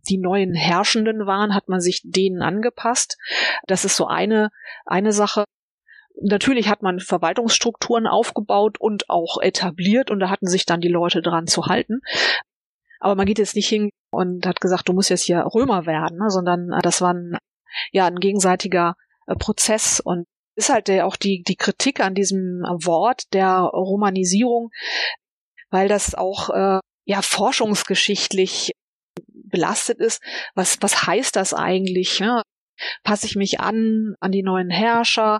die neuen Herrschenden waren, hat man sich denen angepasst. Das ist so eine eine Sache. Natürlich hat man Verwaltungsstrukturen aufgebaut und auch etabliert und da hatten sich dann die Leute dran zu halten. Aber man geht jetzt nicht hin und hat gesagt, du musst jetzt hier Römer werden, ne, sondern äh, das war ein, ja, ein gegenseitiger äh, Prozess und ist halt der, auch die, die Kritik an diesem Wort der Romanisierung, weil das auch äh, ja forschungsgeschichtlich belastet ist. Was, was heißt das eigentlich? Ne? Passe ich mich an an die neuen Herrscher,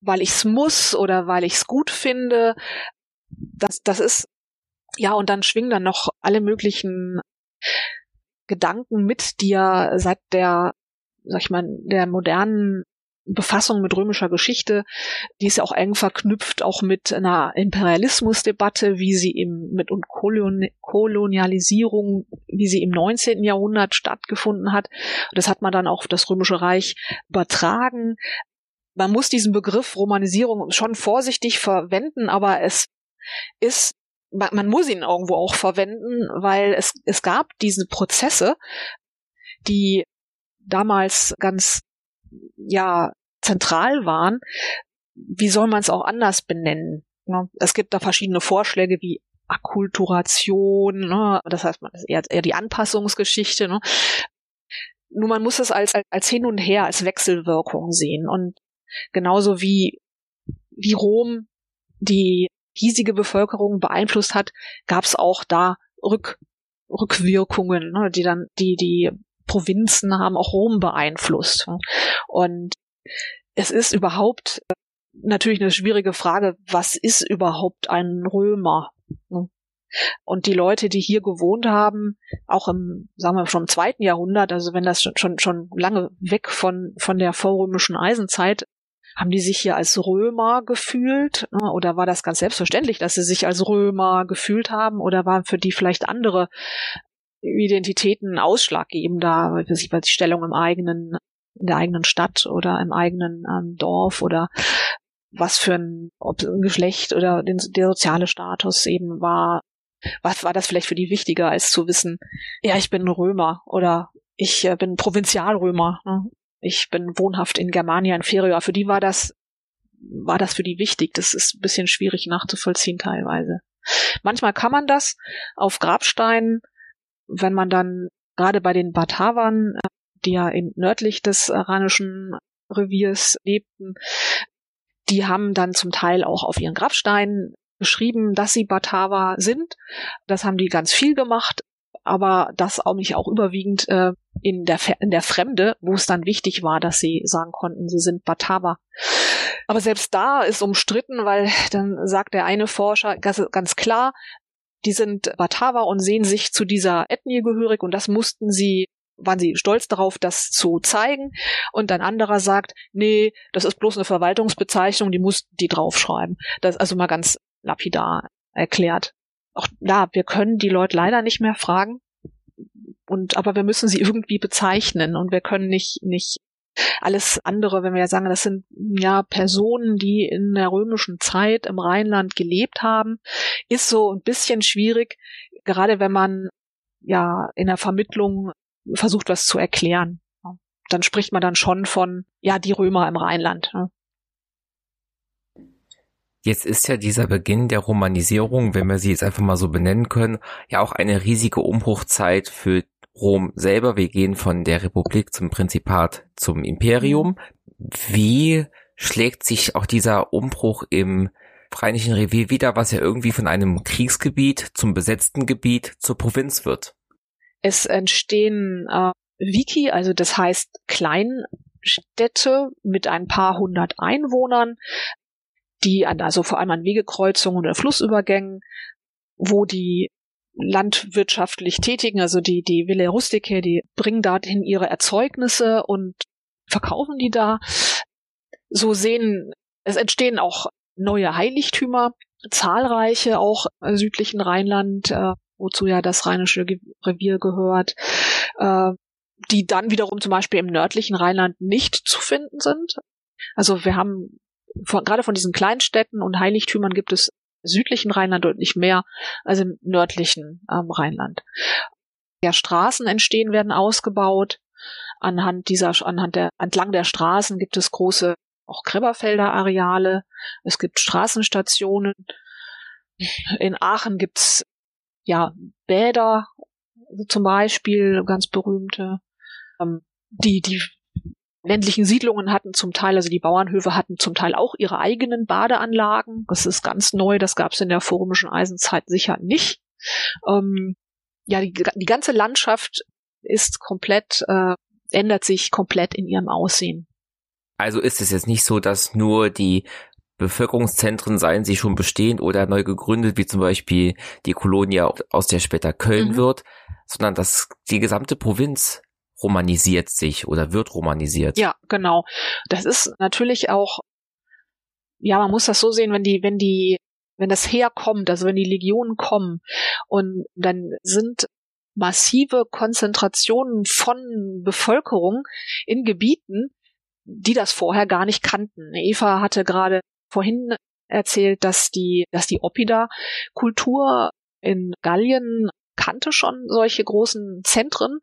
weil ich es muss oder weil ich es gut finde? Das, das ist ja, und dann schwingen dann noch alle möglichen Gedanken mit, ja seit der, sag ich mal, der modernen Befassung mit römischer Geschichte, die ist ja auch eng verknüpft, auch mit einer Imperialismusdebatte, wie sie im, mit und Kolon, Kolonialisierung, wie sie im 19. Jahrhundert stattgefunden hat. Das hat man dann auch auf das Römische Reich übertragen. Man muss diesen Begriff Romanisierung schon vorsichtig verwenden, aber es ist man, man muss ihn irgendwo auch verwenden, weil es, es gab diese Prozesse, die damals ganz, ja, zentral waren. Wie soll man es auch anders benennen? Ne? Es gibt da verschiedene Vorschläge wie Akkulturation, ne? das heißt, man ist eher, eher die Anpassungsgeschichte. Ne? Nur man muss es als, als Hin und Her, als Wechselwirkung sehen. Und genauso wie, wie Rom die hiesige Bevölkerung beeinflusst hat, gab es auch da Rück, Rückwirkungen, ne, die dann die die Provinzen haben auch Rom beeinflusst. Und es ist überhaupt äh, natürlich eine schwierige Frage, was ist überhaupt ein Römer? Ne? Und die Leute, die hier gewohnt haben, auch im, sagen wir schon zweiten Jahrhundert, also wenn das schon, schon, lange weg von, von der vorrömischen Eisenzeit haben die sich hier als Römer gefühlt? Ne? Oder war das ganz selbstverständlich, dass sie sich als Römer gefühlt haben? Oder waren für die vielleicht andere Identitäten ausschlaggebend da, was die Stellung im eigenen in der eigenen Stadt oder im eigenen ähm, Dorf oder was für ein, ob ein Geschlecht oder den, der soziale Status eben war. Was war das vielleicht für die wichtiger, als zu wissen, ja, ich bin Römer oder ich äh, bin Provinzialrömer. Ne? Ich bin wohnhaft in Germania Inferior. Für die war das, war das für die wichtig. Das ist ein bisschen schwierig nachzuvollziehen teilweise. Manchmal kann man das auf Grabsteinen, wenn man dann gerade bei den Batavern, äh, die ja in, nördlich des iranischen Reviers lebten, die haben dann zum Teil auch auf ihren Grabsteinen geschrieben, dass sie Bataver sind. Das haben die ganz viel gemacht, aber das auch nicht auch überwiegend äh, in, der, in der Fremde, wo es dann wichtig war, dass sie sagen konnten, sie sind Bataver. Aber selbst da ist umstritten, weil dann sagt der eine Forscher ganz, ganz klar, die sind Bataver und sehen sich zu dieser Ethnie gehörig und das mussten sie waren sie stolz darauf, das zu zeigen. Und ein anderer sagt, nee, das ist bloß eine Verwaltungsbezeichnung, die mussten die draufschreiben. Das ist also mal ganz lapidar erklärt. Auch da, wir können die Leute leider nicht mehr fragen. Und, aber wir müssen sie irgendwie bezeichnen und wir können nicht, nicht alles andere, wenn wir ja sagen, das sind ja Personen, die in der römischen Zeit im Rheinland gelebt haben, ist so ein bisschen schwierig, gerade wenn man ja in der Vermittlung versucht, was zu erklären. Dann spricht man dann schon von, ja, die Römer im Rheinland. Jetzt ist ja dieser Beginn der Romanisierung, wenn wir sie jetzt einfach mal so benennen können, ja auch eine riesige Umbruchzeit für Rom selber. Wir gehen von der Republik zum Prinzipat zum Imperium. Wie schlägt sich auch dieser Umbruch im Rheinischen Revier wieder, was ja irgendwie von einem Kriegsgebiet zum besetzten Gebiet zur Provinz wird? Es entstehen äh, Wiki, also das heißt Kleinstädte mit ein paar hundert Einwohnern, die an, also vor allem an Wegekreuzungen oder Flussübergängen, wo die landwirtschaftlich tätigen, also die, die Ville Rustice, die bringen dahin ihre Erzeugnisse und verkaufen die da. So sehen, es entstehen auch neue Heiligtümer, zahlreiche auch im südlichen Rheinland, äh, wozu ja das Rheinische Revier gehört, äh, die dann wiederum zum Beispiel im nördlichen Rheinland nicht zu finden sind. Also wir haben von, gerade von diesen Kleinstädten und Heiligtümern gibt es südlichen Rheinland deutlich mehr als im nördlichen ähm, Rheinland. Ja, Straßen entstehen, werden ausgebaut. Anhand dieser, anhand der, entlang der Straßen gibt es große auch Gräberfelder Areale. Es gibt Straßenstationen. In Aachen gibt's ja Bäder zum Beispiel, ganz berühmte. Ähm, die, die ländlichen Siedlungen hatten zum Teil, also die Bauernhöfe hatten zum Teil auch ihre eigenen Badeanlagen. Das ist ganz neu, das gab es in der vorrömischen Eisenzeit sicher nicht. Ähm, ja, die, die ganze Landschaft ist komplett, äh, ändert sich komplett in ihrem Aussehen. Also ist es jetzt nicht so, dass nur die Bevölkerungszentren, seien sie schon bestehend oder neu gegründet, wie zum Beispiel die Kolonia, aus der später Köln mhm. wird, sondern dass die gesamte Provinz romanisiert sich oder wird romanisiert. Ja, genau. Das ist natürlich auch, ja, man muss das so sehen, wenn die, wenn die, wenn das herkommt, also wenn die Legionen kommen und dann sind massive Konzentrationen von Bevölkerung in Gebieten, die das vorher gar nicht kannten. Eva hatte gerade vorhin erzählt, dass die, dass die Oppida-Kultur in Gallien kannte schon solche großen Zentren,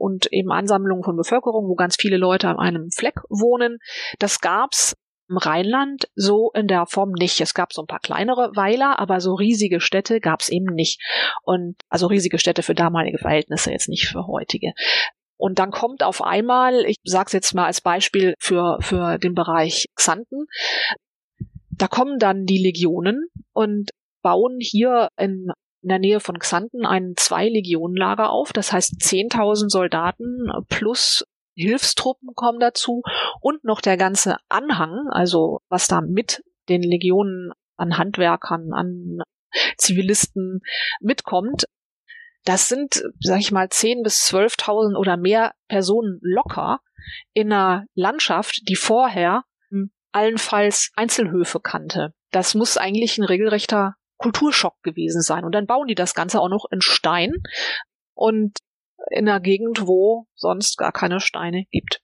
und eben Ansammlungen von Bevölkerung, wo ganz viele Leute an einem Fleck wohnen. Das gab's im Rheinland so in der Form nicht. Es gab so ein paar kleinere Weiler, aber so riesige Städte gab's eben nicht. Und also riesige Städte für damalige Verhältnisse, jetzt nicht für heutige. Und dann kommt auf einmal, ich sage es jetzt mal als Beispiel für, für den Bereich Xanten, da kommen dann die Legionen und bauen hier in in der Nähe von Xanten ein Zwei-Legionen-Lager auf. Das heißt, 10.000 Soldaten plus Hilfstruppen kommen dazu und noch der ganze Anhang, also was da mit den Legionen an Handwerkern, an Zivilisten mitkommt. Das sind, sag ich mal, 10 bis 12.000 oder mehr Personen locker in einer Landschaft, die vorher allenfalls Einzelhöfe kannte. Das muss eigentlich ein regelrechter Kulturschock gewesen sein. Und dann bauen die das Ganze auch noch in Stein und in einer Gegend, wo sonst gar keine Steine gibt.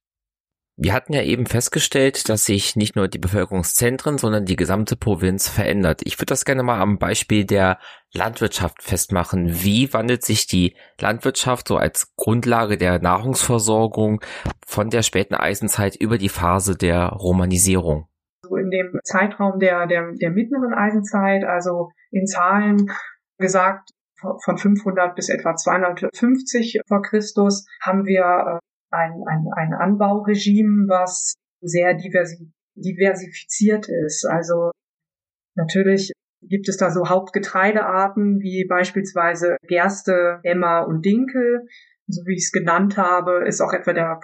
Wir hatten ja eben festgestellt, dass sich nicht nur die Bevölkerungszentren, sondern die gesamte Provinz verändert. Ich würde das gerne mal am Beispiel der Landwirtschaft festmachen. Wie wandelt sich die Landwirtschaft so als Grundlage der Nahrungsversorgung von der späten Eisenzeit über die Phase der Romanisierung? So in dem Zeitraum der, der, der mittleren Eisenzeit, also in Zahlen gesagt, von 500 bis etwa 250 vor Christus haben wir äh, ein, ein, ein Anbauregime, was sehr diversi diversifiziert ist. Also natürlich gibt es da so Hauptgetreidearten wie beispielsweise Gerste, Emmer und Dinkel. So wie ich es genannt habe, ist auch etwa der,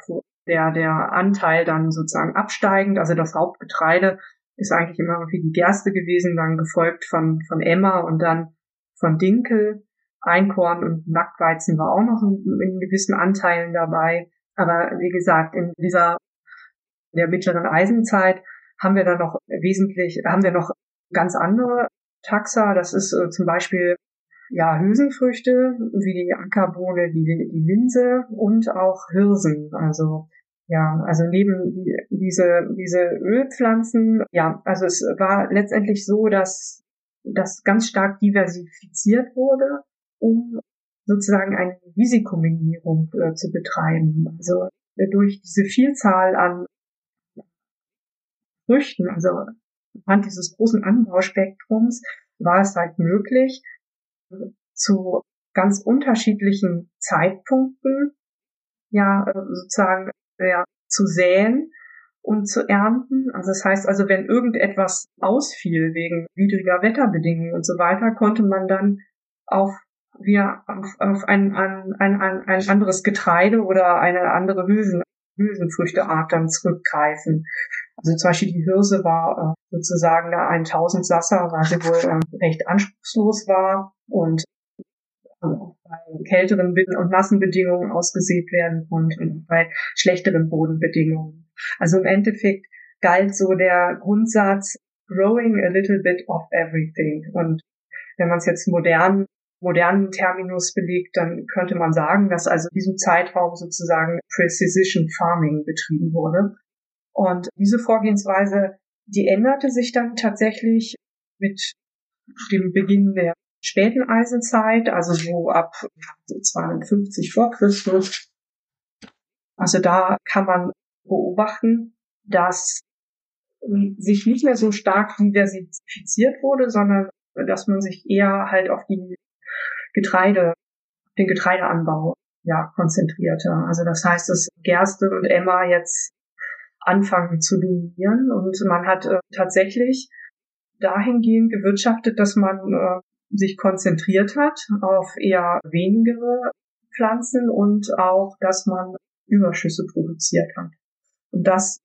der, der Anteil dann sozusagen absteigend. Also das Hauptgetreide ist eigentlich immer wie die Gerste gewesen, dann gefolgt von, von Emmer und dann von Dinkel. Einkorn und Nacktweizen war auch noch in, in gewissen Anteilen dabei. Aber wie gesagt, in dieser der mittleren Eisenzeit haben wir dann noch wesentlich, haben wir noch ganz andere Taxa. Das ist äh, zum Beispiel ja Hülsenfrüchte wie die Ackerbohne, die, die Linse und auch Hirsen. Also ja, also neben die, diese diese Ölpflanzen, ja, also es war letztendlich so, dass das ganz stark diversifiziert wurde, um sozusagen eine Risikominimierung äh, zu betreiben. Also äh, durch diese Vielzahl an Früchten, also anhand dieses großen Anbauspektrums, war es halt möglich, zu ganz unterschiedlichen Zeitpunkten ja äh, sozusagen ja, zu säen und zu ernten. Also das heißt also, wenn irgendetwas ausfiel wegen widriger Wetterbedingungen und so weiter, konnte man dann auf wir auf, auf ein, ein, ein, ein anderes Getreide oder eine andere Hülsen, Hülsenfrüchteart dann zurückgreifen. Also zum Beispiel die Hirse war äh, sozusagen da ein Tausendsasser, weil sie wohl äh, recht anspruchslos war und äh, bei kälteren und nassen ausgesät werden konnte und bei schlechteren Bodenbedingungen. Also im Endeffekt galt so der Grundsatz growing a little bit of everything. Und wenn man es jetzt modern modernen Terminus belegt, dann könnte man sagen, dass also in diesem Zeitraum sozusagen Precision Farming betrieben wurde. Und diese Vorgehensweise, die änderte sich dann tatsächlich mit dem Beginn der späten Eisenzeit, also so ab 250 vor Christus. Also da kann man beobachten, dass sich nicht mehr so stark diversifiziert wurde, sondern dass man sich eher halt auf die Getreide, den Getreideanbau ja konzentrierte. Also das heißt, dass Gerste und Emma jetzt anfangen zu dominieren und man hat äh, tatsächlich dahingehend gewirtschaftet, dass man äh, sich konzentriert hat auf eher wenigere Pflanzen und auch, dass man Überschüsse produziert hat. Und das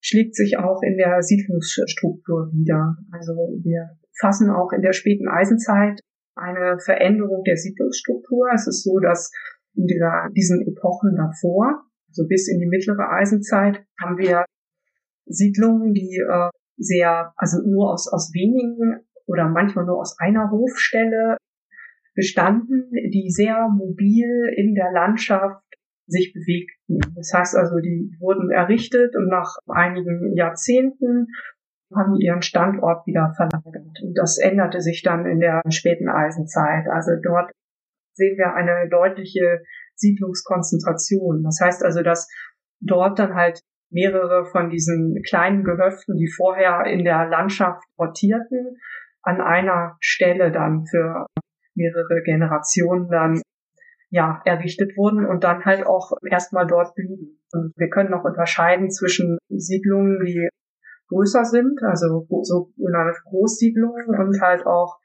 schlägt sich auch in der Siedlungsstruktur wieder. Also wir fassen auch in der späten Eisenzeit eine Veränderung der Siedlungsstruktur. Es ist so, dass in dieser, diesen Epochen davor, also bis in die mittlere Eisenzeit, haben wir Siedlungen, die äh, sehr, also nur aus, aus wenigen oder manchmal nur aus einer Hofstelle bestanden, die sehr mobil in der Landschaft sich bewegten. Das heißt also, die wurden errichtet und nach einigen Jahrzehnten haben ihren Standort wieder verlagert. Und das änderte sich dann in der späten Eisenzeit. Also dort sehen wir eine deutliche Siedlungskonzentration. Das heißt also, dass dort dann halt mehrere von diesen kleinen Gehöften, die vorher in der Landschaft rotierten, an einer Stelle dann für mehrere Generationen dann ja errichtet wurden und dann halt auch erstmal dort blieben. Und wir können noch unterscheiden zwischen Siedlungen, die größer sind, also sogenannte Großsiedlungen und halt auch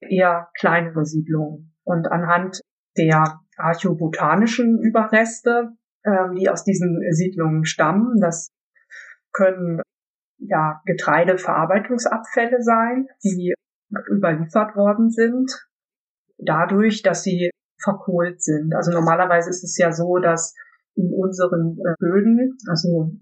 eher kleinere Siedlungen. Und anhand der archäobotanischen Überreste, ähm, die aus diesen Siedlungen stammen, das können ja Getreideverarbeitungsabfälle sein, die überliefert worden sind, dadurch, dass sie verkohlt sind. Also normalerweise ist es ja so, dass in unseren äh, Böden, also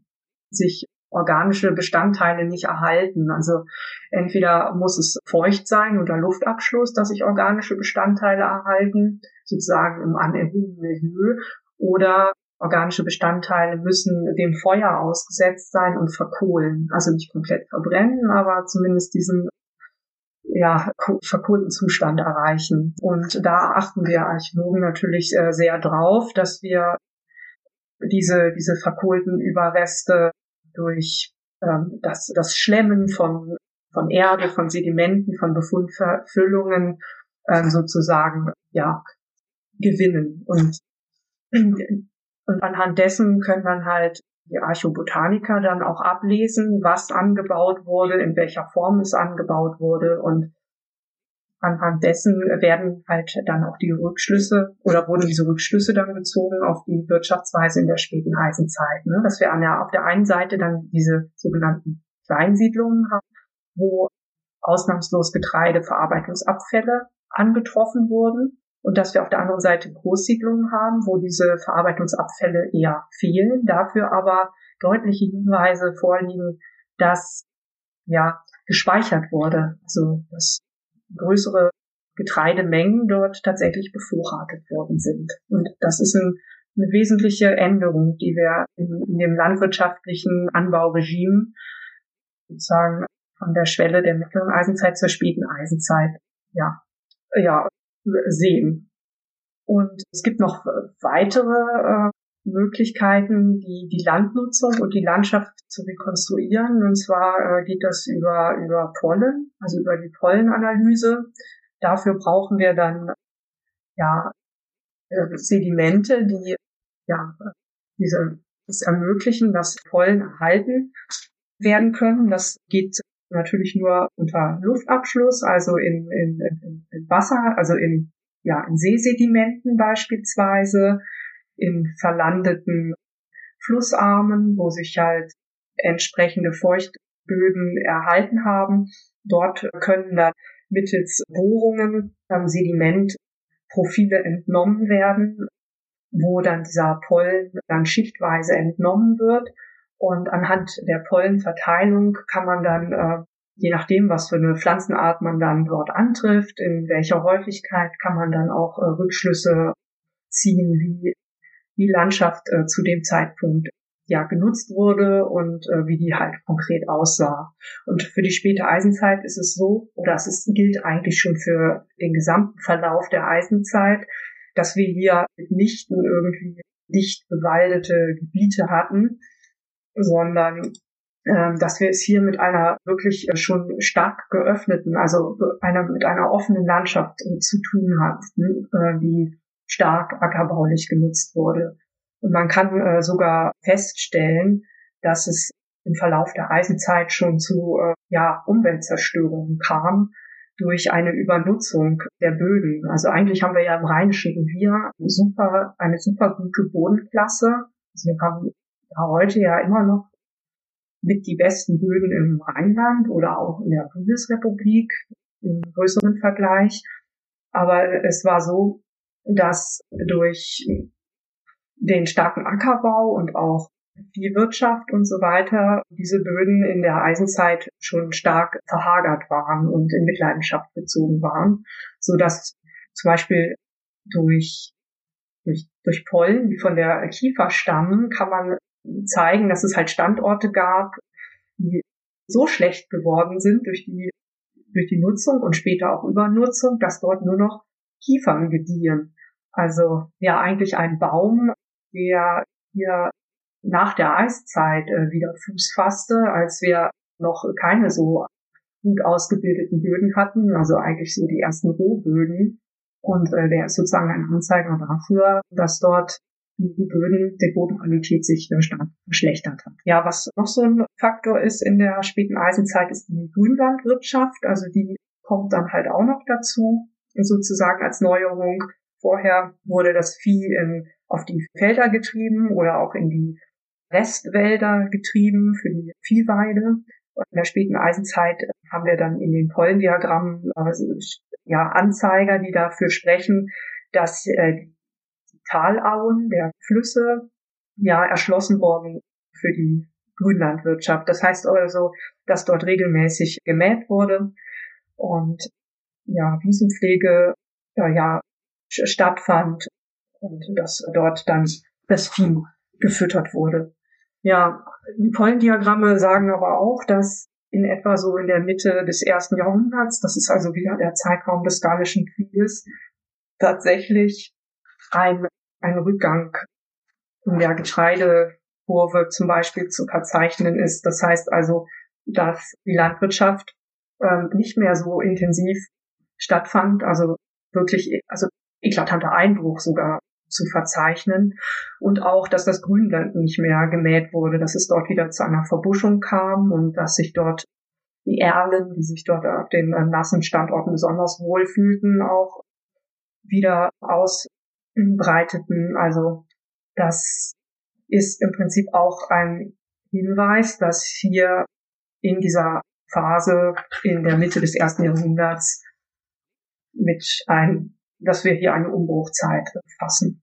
sich organische Bestandteile nicht erhalten. Also entweder muss es feucht sein unter Luftabschluss, dass sich organische Bestandteile erhalten, sozusagen im anerhobenen Milieu, oder organische Bestandteile müssen dem Feuer ausgesetzt sein und verkohlen. Also nicht komplett verbrennen, aber zumindest diesen ja, verkohlten Zustand erreichen. Und da achten wir Archäologen natürlich äh, sehr drauf, dass wir diese, diese verkohlten Überreste durch ähm, das, das Schlemmen von, von Erde, von Sedimenten, von Befundverfüllungen ähm, sozusagen ja, gewinnen. Und und anhand dessen können dann halt die Archobotaniker dann auch ablesen, was angebaut wurde, in welcher Form es angebaut wurde und anhand dessen werden halt dann auch die Rückschlüsse oder wurden diese Rückschlüsse dann gezogen auf die Wirtschaftsweise in der späten Eisenzeit. Ne? Dass wir an der, auf der einen Seite dann diese sogenannten Kleinsiedlungen haben, wo ausnahmslos Getreideverarbeitungsabfälle angetroffen wurden und dass wir auf der anderen Seite Großsiedlungen haben, wo diese Verarbeitungsabfälle eher fehlen, dafür aber deutliche Hinweise vorliegen, dass ja gespeichert wurde, also dass größere Getreidemengen dort tatsächlich bevorratet worden sind. Und das ist ein, eine wesentliche Änderung, die wir in, in dem landwirtschaftlichen Anbauregime sozusagen von der Schwelle der mittleren Eisenzeit zur späten Eisenzeit ja, ja, sehen. Und es gibt noch weitere äh, Möglichkeiten, die, die Landnutzung und die Landschaft zu rekonstruieren. Und zwar äh, geht das über, über Pollen, also über die Pollenanalyse. Dafür brauchen wir dann ja äh, Sedimente, die ja diese es ermöglichen, dass Pollen erhalten werden können. Das geht natürlich nur unter Luftabschluss, also in, in, in, in Wasser, also in, ja, in Seesedimenten beispielsweise, in verlandeten Flussarmen, wo sich halt entsprechende Feuchtböden erhalten haben. Dort können dann mittels Bohrungen am Sediment Profile entnommen werden, wo dann dieser Pollen dann schichtweise entnommen wird und anhand der Pollenverteilung kann man dann, äh, je nachdem, was für eine Pflanzenart man dann dort antrifft, in welcher Häufigkeit, kann man dann auch äh, Rückschlüsse ziehen, wie die Landschaft äh, zu dem Zeitpunkt ja genutzt wurde und äh, wie die halt konkret aussah. Und für die späte Eisenzeit ist es so, oder es ist, gilt eigentlich schon für den gesamten Verlauf der Eisenzeit, dass wir hier mitnichten irgendwie dicht bewaldete Gebiete hatten, sondern äh, dass wir es hier mit einer wirklich äh, schon stark geöffneten, also einer mit einer offenen Landschaft äh, zu tun hatten, äh, die stark ackerbaulich genutzt wurde. Und man kann sogar feststellen, dass es im Verlauf der Eisenzeit schon zu ja, Umweltzerstörungen kam durch eine Übernutzung der Böden. Also eigentlich haben wir ja im Rheinischen Revier super, eine super gute Bodenklasse. Also wir haben heute ja immer noch mit die besten Böden im Rheinland oder auch in der Bundesrepublik im größeren Vergleich. Aber es war so, dass durch den starken Ackerbau und auch die Wirtschaft und so weiter diese Böden in der Eisenzeit schon stark verhagert waren und in Mitleidenschaft gezogen waren, so dass zum Beispiel durch durch, durch Pollen, die von der Kiefer stammen, kann man zeigen, dass es halt Standorte gab, die so schlecht geworden sind durch die, durch die Nutzung und später auch Übernutzung, dass dort nur noch Kiefern gediehen. Also ja eigentlich ein Baum, der hier nach der Eiszeit äh, wieder Fuß fasste, als wir noch keine so gut ausgebildeten Böden hatten, also eigentlich so die ersten Rohböden. Und äh, der ist sozusagen ein Anzeiger dafür, dass dort die Böden, die Bodenqualität sich stark verschlechtert hat. Ja, was noch so ein Faktor ist in der späten Eisenzeit, ist die Grünlandwirtschaft. Also die kommt dann halt auch noch dazu, sozusagen als Neuerung. Vorher wurde das Vieh in, auf die Felder getrieben oder auch in die Restwälder getrieben für die Viehweide. In der späten Eisenzeit haben wir dann in den Pollendiagrammen also, ja, Anzeiger, die dafür sprechen, dass äh, Talauen der Flüsse ja erschlossen worden für die Grünlandwirtschaft. Das heißt also, dass dort regelmäßig gemäht wurde und ja, Wiesenpflege ja, ja stattfand und dass dort dann das Vieh gefüttert wurde. Ja, die Pollendiagramme sagen aber auch, dass in etwa so in der Mitte des ersten Jahrhunderts, das ist also wieder der Zeitraum des Gallischen Krieges, tatsächlich ein, ein Rückgang in der Getreidekurve zum Beispiel zu verzeichnen ist. Das heißt also, dass die Landwirtschaft ähm, nicht mehr so intensiv stattfand, also wirklich, also eklatanter Einbruch sogar zu verzeichnen und auch, dass das Grünland nicht mehr gemäht wurde, dass es dort wieder zu einer Verbuschung kam und dass sich dort die Erlen, die sich dort auf den äh, nassen Standorten besonders wohlfühlten, auch wieder ausbreiteten. Also das ist im Prinzip auch ein Hinweis, dass hier in dieser Phase in der Mitte des ersten Jahrhunderts mit ein dass wir hier eine Umbruchzeit fassen.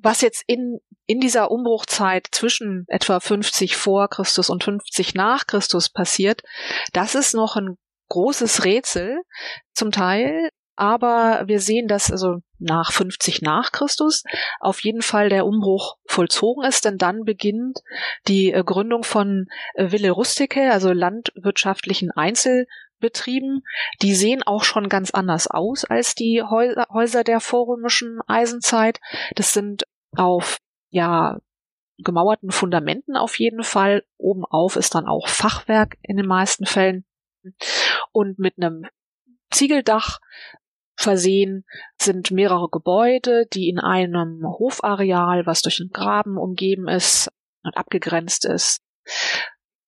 Was jetzt in, in dieser Umbruchzeit zwischen etwa 50 vor Christus und 50 nach Christus passiert, das ist noch ein großes Rätsel zum Teil, aber wir sehen, dass also nach 50 nach Christus auf jeden Fall der Umbruch vollzogen ist, denn dann beginnt die äh, Gründung von äh, Ville Rusticae, also landwirtschaftlichen Einzel betrieben. Die sehen auch schon ganz anders aus als die Häuser der vorrömischen Eisenzeit. Das sind auf, ja, gemauerten Fundamenten auf jeden Fall. Obenauf ist dann auch Fachwerk in den meisten Fällen. Und mit einem Ziegeldach versehen sind mehrere Gebäude, die in einem Hofareal, was durch einen Graben umgeben ist und abgegrenzt ist,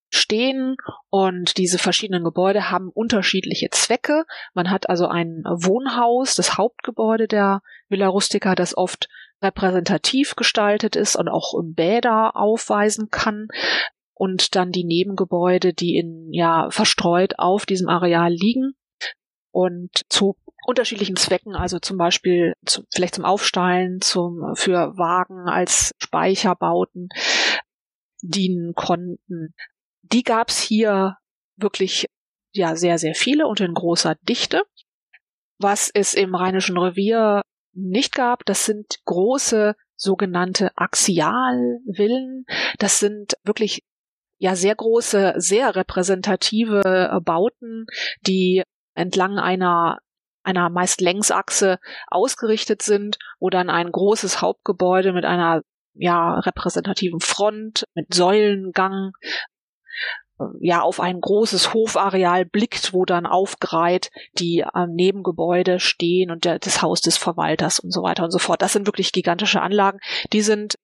stehen. Und diese verschiedenen Gebäude haben unterschiedliche Zwecke. Man hat also ein Wohnhaus, das Hauptgebäude der Villa Rustica, das oft repräsentativ gestaltet ist und auch Bäder aufweisen kann. Und dann die Nebengebäude, die in ja verstreut auf diesem Areal liegen. Und zu unterschiedlichen Zwecken, also zum Beispiel zu, vielleicht zum Aufstallen, zum für Wagen als Speicherbauten dienen konnten die gab's hier wirklich ja sehr, sehr viele und in großer Dichte. Was es im Rheinischen Revier nicht gab, das sind große sogenannte Axialvillen. Das sind wirklich ja sehr große, sehr repräsentative Bauten, die entlang einer einer meist Längsachse ausgerichtet sind, wo dann ein großes Hauptgebäude mit einer ja repräsentativen Front, mit Säulengang ja auf ein großes Hofareal blickt, wo dann aufgereiht die äh, Nebengebäude stehen und der, das Haus des Verwalters und so weiter und so fort. Das sind wirklich gigantische Anlagen. Die sind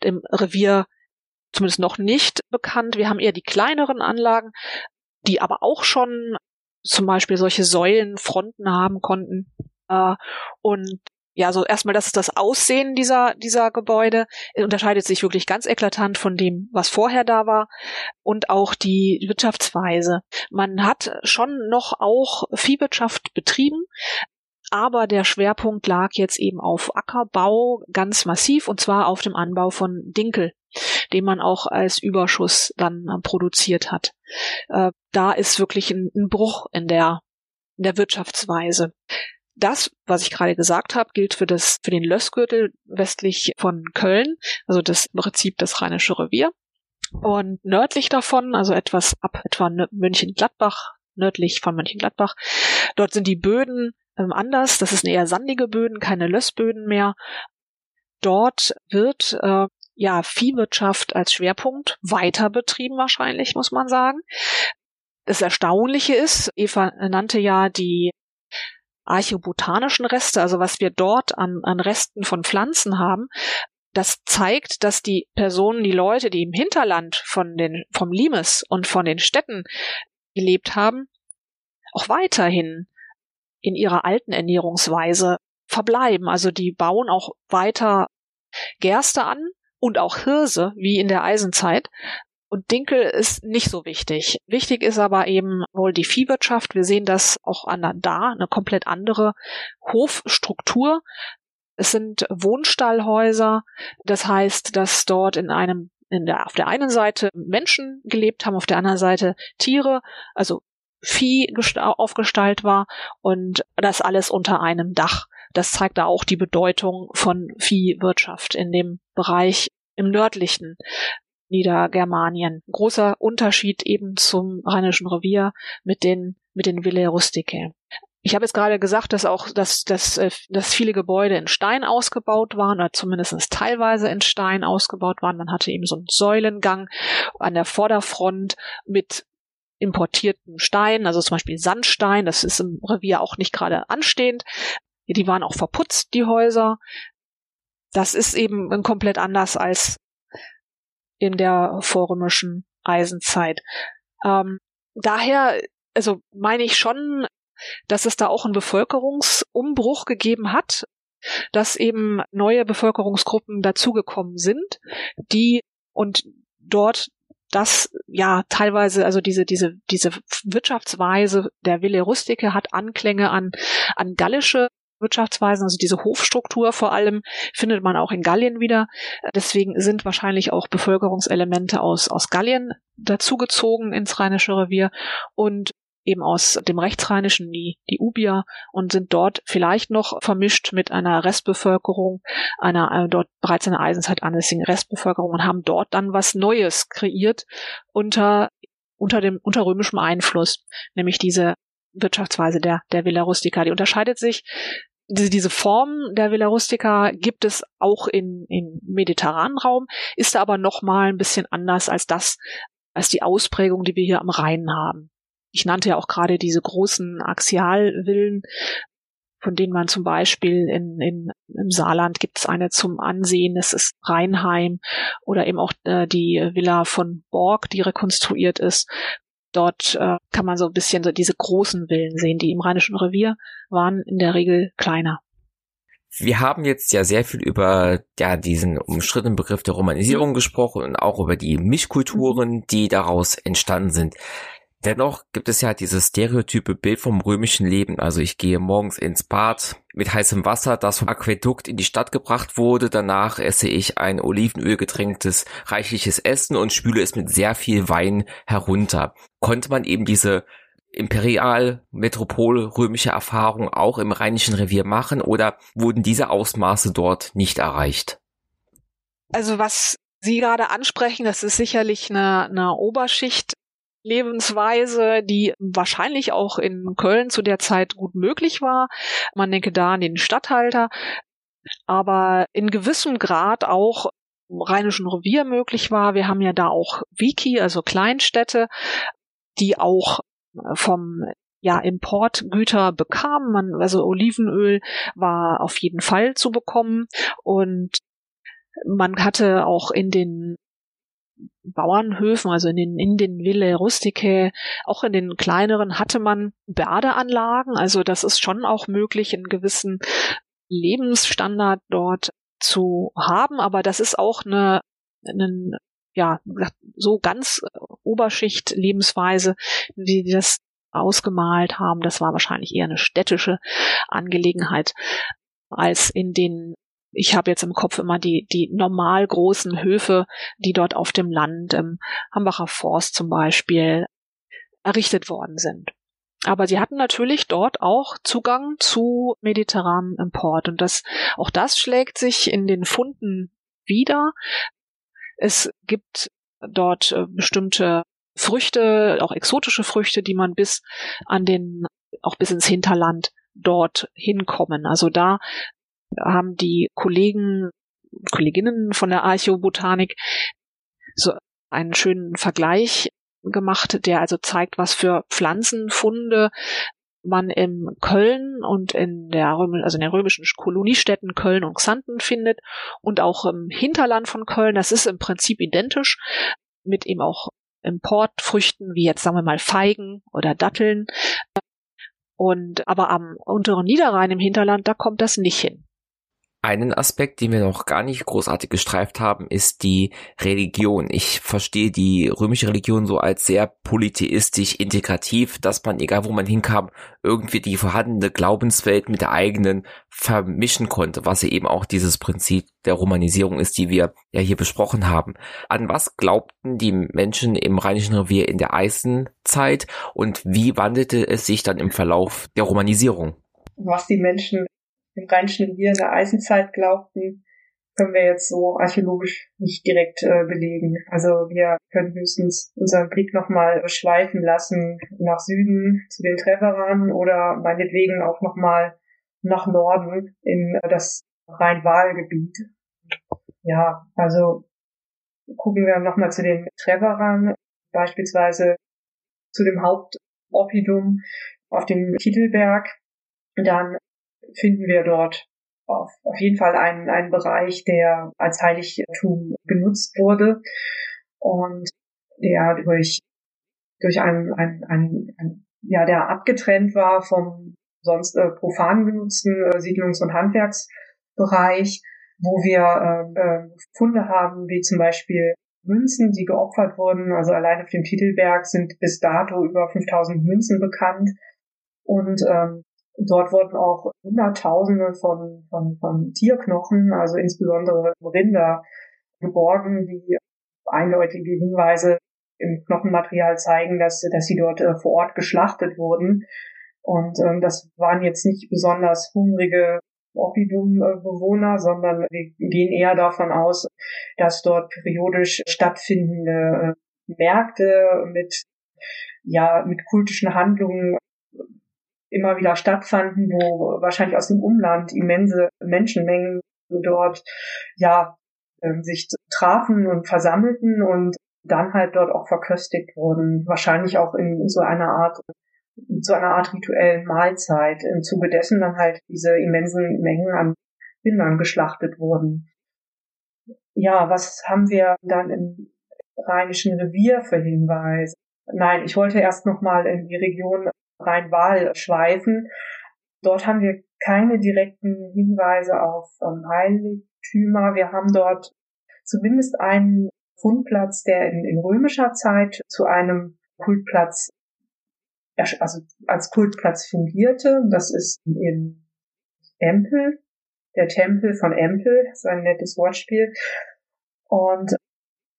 im Revier zumindest noch nicht bekannt. Wir haben eher die kleineren Anlagen, die aber auch schon zum Beispiel solche Säulenfronten haben konnten. Äh, und ja, so erstmal, das ist das Aussehen dieser, dieser Gebäude, es unterscheidet sich wirklich ganz eklatant von dem, was vorher da war und auch die Wirtschaftsweise. Man hat schon noch auch Viehwirtschaft betrieben, aber der Schwerpunkt lag jetzt eben auf Ackerbau ganz massiv und zwar auf dem Anbau von Dinkel, den man auch als Überschuss dann produziert hat. Äh, da ist wirklich ein, Bruch in der, in der Wirtschaftsweise. Das, was ich gerade gesagt habe, gilt für das, für den Lössgürtel westlich von Köln, also das im Prinzip das Rheinische Revier. Und nördlich davon, also etwas ab etwa Mönchengladbach, nördlich von Mönchengladbach, dort sind die Böden ähm, anders. Das ist eher sandige Böden, keine Lössböden mehr. Dort wird äh, ja Viehwirtschaft als Schwerpunkt weiter betrieben wahrscheinlich, muss man sagen. Das Erstaunliche ist, Eva nannte ja die archobotanischen Reste, also was wir dort an, an Resten von Pflanzen haben, das zeigt, dass die Personen, die Leute, die im Hinterland von den, vom Limes und von den Städten gelebt haben, auch weiterhin in ihrer alten Ernährungsweise verbleiben. Also die bauen auch weiter Gerste an und auch Hirse, wie in der Eisenzeit, und Dinkel ist nicht so wichtig. Wichtig ist aber eben wohl die Viehwirtschaft. Wir sehen das auch an da, eine komplett andere Hofstruktur. Es sind Wohnstallhäuser. Das heißt, dass dort in einem in der, auf der einen Seite Menschen gelebt haben, auf der anderen Seite Tiere, also Vieh aufgestaltet war und das alles unter einem Dach. Das zeigt da auch die Bedeutung von Viehwirtschaft in dem Bereich im nördlichen Niedergermanien. Großer Unterschied eben zum Rheinischen Revier mit den, mit den Ville Rusticae. Ich habe jetzt gerade gesagt, dass auch, dass, dass, äh, dass viele Gebäude in Stein ausgebaut waren oder zumindest teilweise in Stein ausgebaut waren. Man hatte eben so einen Säulengang an der Vorderfront mit importierten Steinen, also zum Beispiel Sandstein, das ist im Revier auch nicht gerade anstehend. Die waren auch verputzt, die Häuser. Das ist eben komplett anders als in der vorrömischen Eisenzeit. Ähm, daher, also meine ich schon, dass es da auch einen Bevölkerungsumbruch gegeben hat, dass eben neue Bevölkerungsgruppen dazugekommen sind, die und dort das ja teilweise, also diese, diese, diese Wirtschaftsweise der Ville Rustike hat Anklänge an, an gallische Wirtschaftsweisen, also diese Hofstruktur vor allem, findet man auch in Gallien wieder. Deswegen sind wahrscheinlich auch Bevölkerungselemente aus, aus Gallien dazugezogen ins Rheinische Revier und eben aus dem Rechtsrheinischen, die, die Ubier, und sind dort vielleicht noch vermischt mit einer Restbevölkerung, einer äh, dort bereits in der Eisenzeit ansässigen Restbevölkerung und haben dort dann was Neues kreiert unter, unter dem, unter römischem Einfluss, nämlich diese Wirtschaftsweise der, der Villa Rustica. Die unterscheidet sich diese, Form der Villa Rustica gibt es auch in, im mediterranen Raum, ist aber noch mal ein bisschen anders als das, als die Ausprägung, die wir hier am Rhein haben. Ich nannte ja auch gerade diese großen Axialvillen, von denen man zum Beispiel in, in, im Saarland gibt es eine zum Ansehen, das ist Rheinheim oder eben auch äh, die Villa von Borg, die rekonstruiert ist. Dort äh, kann man so ein bisschen so diese großen Villen sehen, die im Rheinischen Revier waren in der Regel kleiner. Wir haben jetzt ja sehr viel über ja, diesen umstrittenen Begriff der Romanisierung gesprochen und auch über die Mischkulturen, die daraus entstanden sind. Dennoch gibt es ja dieses stereotype Bild vom römischen Leben. Also ich gehe morgens ins Bad mit heißem Wasser, das vom Aquädukt in die Stadt gebracht wurde. Danach esse ich ein Olivenöl getränktes reichliches Essen und spüle es mit sehr viel Wein herunter. Konnte man eben diese imperial metropol römische Erfahrung auch im Rheinischen Revier machen oder wurden diese Ausmaße dort nicht erreicht? Also was Sie gerade ansprechen, das ist sicherlich eine, eine Oberschicht Lebensweise, die wahrscheinlich auch in Köln zu der Zeit gut möglich war. Man denke da an den Statthalter, aber in gewissem Grad auch im Rheinischen Revier möglich war. Wir haben ja da auch Wiki, also Kleinstädte, die auch vom ja, Importgüter bekamen. Man, also Olivenöl war auf jeden Fall zu bekommen und man hatte auch in den Bauernhöfen, also in den, in den Ville Rusticae, auch in den kleineren hatte man Badeanlagen. Also das ist schon auch möglich, einen gewissen Lebensstandard dort zu haben. Aber das ist auch eine, eine ja, so ganz Oberschicht Lebensweise, wie die das ausgemalt haben. Das war wahrscheinlich eher eine städtische Angelegenheit als in den ich habe jetzt im Kopf immer die, die normal großen Höfe, die dort auf dem Land, im Hambacher Forst zum Beispiel, errichtet worden sind. Aber sie hatten natürlich dort auch Zugang zu mediterranem Import und das, auch das schlägt sich in den Funden wieder. Es gibt dort äh, bestimmte Früchte, auch exotische Früchte, die man bis an den, auch bis ins Hinterland dort hinkommen. Also da haben die Kollegen, Kolleginnen von der Archäobotanik so einen schönen Vergleich gemacht, der also zeigt, was für Pflanzenfunde man in Köln und in der, also in den römischen Koloniestädten Köln und Xanten findet und auch im Hinterland von Köln. Das ist im Prinzip identisch mit eben auch Importfrüchten wie jetzt sagen wir mal Feigen oder Datteln. Und aber am unteren Niederrhein im Hinterland, da kommt das nicht hin. Einen Aspekt, den wir noch gar nicht großartig gestreift haben, ist die Religion. Ich verstehe die römische Religion so als sehr polytheistisch integrativ, dass man, egal wo man hinkam, irgendwie die vorhandene Glaubenswelt mit der eigenen vermischen konnte, was eben auch dieses Prinzip der Romanisierung ist, die wir ja hier besprochen haben. An was glaubten die Menschen im Rheinischen Revier in der Eisenzeit und wie wandelte es sich dann im Verlauf der Romanisierung? Was die Menschen im Rheinischen Revier in der Eisenzeit glaubten, können wir jetzt so archäologisch nicht direkt äh, belegen. Also wir können höchstens unseren Blick nochmal schweifen lassen nach Süden zu den Treverern oder meinetwegen auch nochmal nach Norden in äh, das Rhein-Waal-Gebiet. Ja, also gucken wir nochmal zu den Treverern, beispielsweise zu dem Hauptoppidum auf dem Kittelberg. Dann finden wir dort auf, auf jeden Fall einen, einen Bereich, der als Heiligtum genutzt wurde und der durch, durch einen, einen, einen, einen ja, der abgetrennt war vom sonst äh, profan genutzten äh, Siedlungs- und Handwerksbereich, wo wir äh, äh, Funde haben, wie zum Beispiel Münzen, die geopfert wurden. Also allein auf dem Titelberg sind bis dato über 5000 Münzen bekannt. Und ähm, dort wurden auch Hunderttausende von, von, von Tierknochen, also insbesondere Rinder, geborgen, die eindeutige Hinweise im Knochenmaterial zeigen, dass, dass sie dort äh, vor Ort geschlachtet wurden. Und ähm, das waren jetzt nicht besonders hungrige Oppidum-Bewohner, sondern wir gehen eher davon aus, dass dort periodisch stattfindende äh, Märkte mit, ja, mit kultischen Handlungen immer wieder stattfanden, wo wahrscheinlich aus dem Umland immense Menschenmengen dort, ja, ähm, sich trafen und versammelten und dann halt dort auch verköstigt wurden. Wahrscheinlich auch in so einer Art zu einer Art rituellen Mahlzeit, im Zuge dessen dann halt diese immensen Mengen an Rindern geschlachtet wurden. Ja, was haben wir dann im Rheinischen Revier für Hinweise? Nein, ich wollte erst nochmal in die Region Rhein-Waal schweifen. Dort haben wir keine direkten Hinweise auf ähm, Heiligtümer. Wir haben dort zumindest einen Fundplatz, der in, in römischer Zeit zu einem Kultplatz also als Kultplatz fungierte. Das ist in Empel, der Tempel von Empel, das ist ein nettes Wortspiel. Und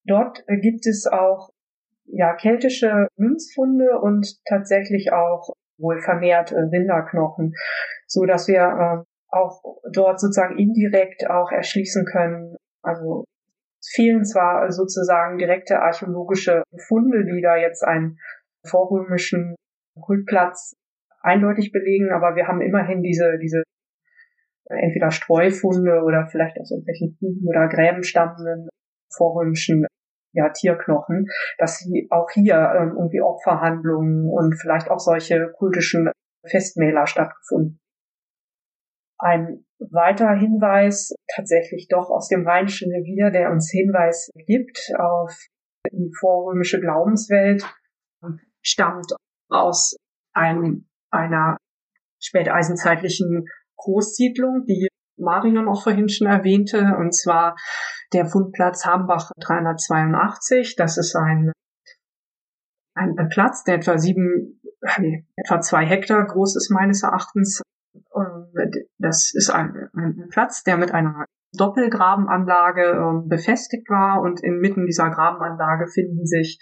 dort gibt es auch ja keltische Münzfunde und tatsächlich auch wohl vermehrt Rinderknochen, so dass wir äh, auch dort sozusagen indirekt auch erschließen können. Also es fehlen zwar sozusagen direkte archäologische Funde, die da jetzt einen vorrömischen Kultplatz eindeutig belegen, aber wir haben immerhin diese, diese entweder Streufunde oder vielleicht aus irgendwelchen Gruben oder Gräben stammenden vorrömischen ja, Tierknochen, dass sie auch hier ähm, irgendwie Opferhandlungen und vielleicht auch solche kultischen Festmäler stattgefunden. Ein weiterer Hinweis tatsächlich doch aus dem Rheinischen Revier, der uns Hinweis gibt auf die vorrömische Glaubenswelt, stammt aus einem, einer späteisenzeitlichen Großsiedlung, die Marion auch vorhin schon erwähnte, und zwar der Fundplatz Hambach 382. Das ist ein, ein, Platz, der etwa sieben, nee, etwa zwei Hektar groß ist meines Erachtens. Das ist ein, ein Platz, der mit einer Doppelgrabenanlage äh, befestigt war und inmitten dieser Grabenanlage finden sich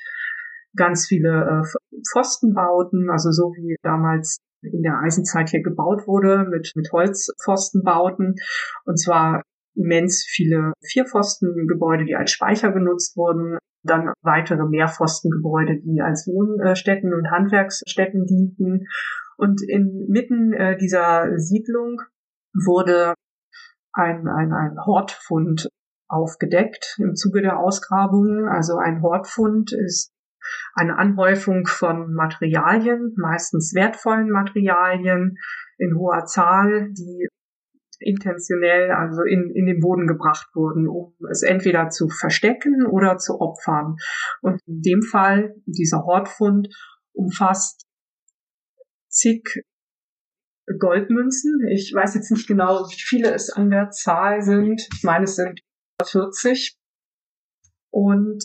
ganz viele äh, Pfostenbauten, also so wie damals in der Eisenzeit hier gebaut wurde mit, mit Holzpfostenbauten. Und zwar immens viele Vierpfostengebäude, die als Speicher genutzt wurden, dann weitere Mehrpfostengebäude, die als Wohnstätten und Handwerksstätten dienten. Und inmitten äh, dieser Siedlung wurde ein, ein, ein Hortfund aufgedeckt im Zuge der Ausgrabungen. Also ein Hortfund ist eine Anhäufung von Materialien, meistens wertvollen Materialien in hoher Zahl, die intentionell also in, in den Boden gebracht wurden, um es entweder zu verstecken oder zu opfern. Und in dem Fall, dieser Hortfund umfasst zig Goldmünzen. Ich weiß jetzt nicht genau, wie viele es an der Zahl sind. Ich meine, es sind 40. Und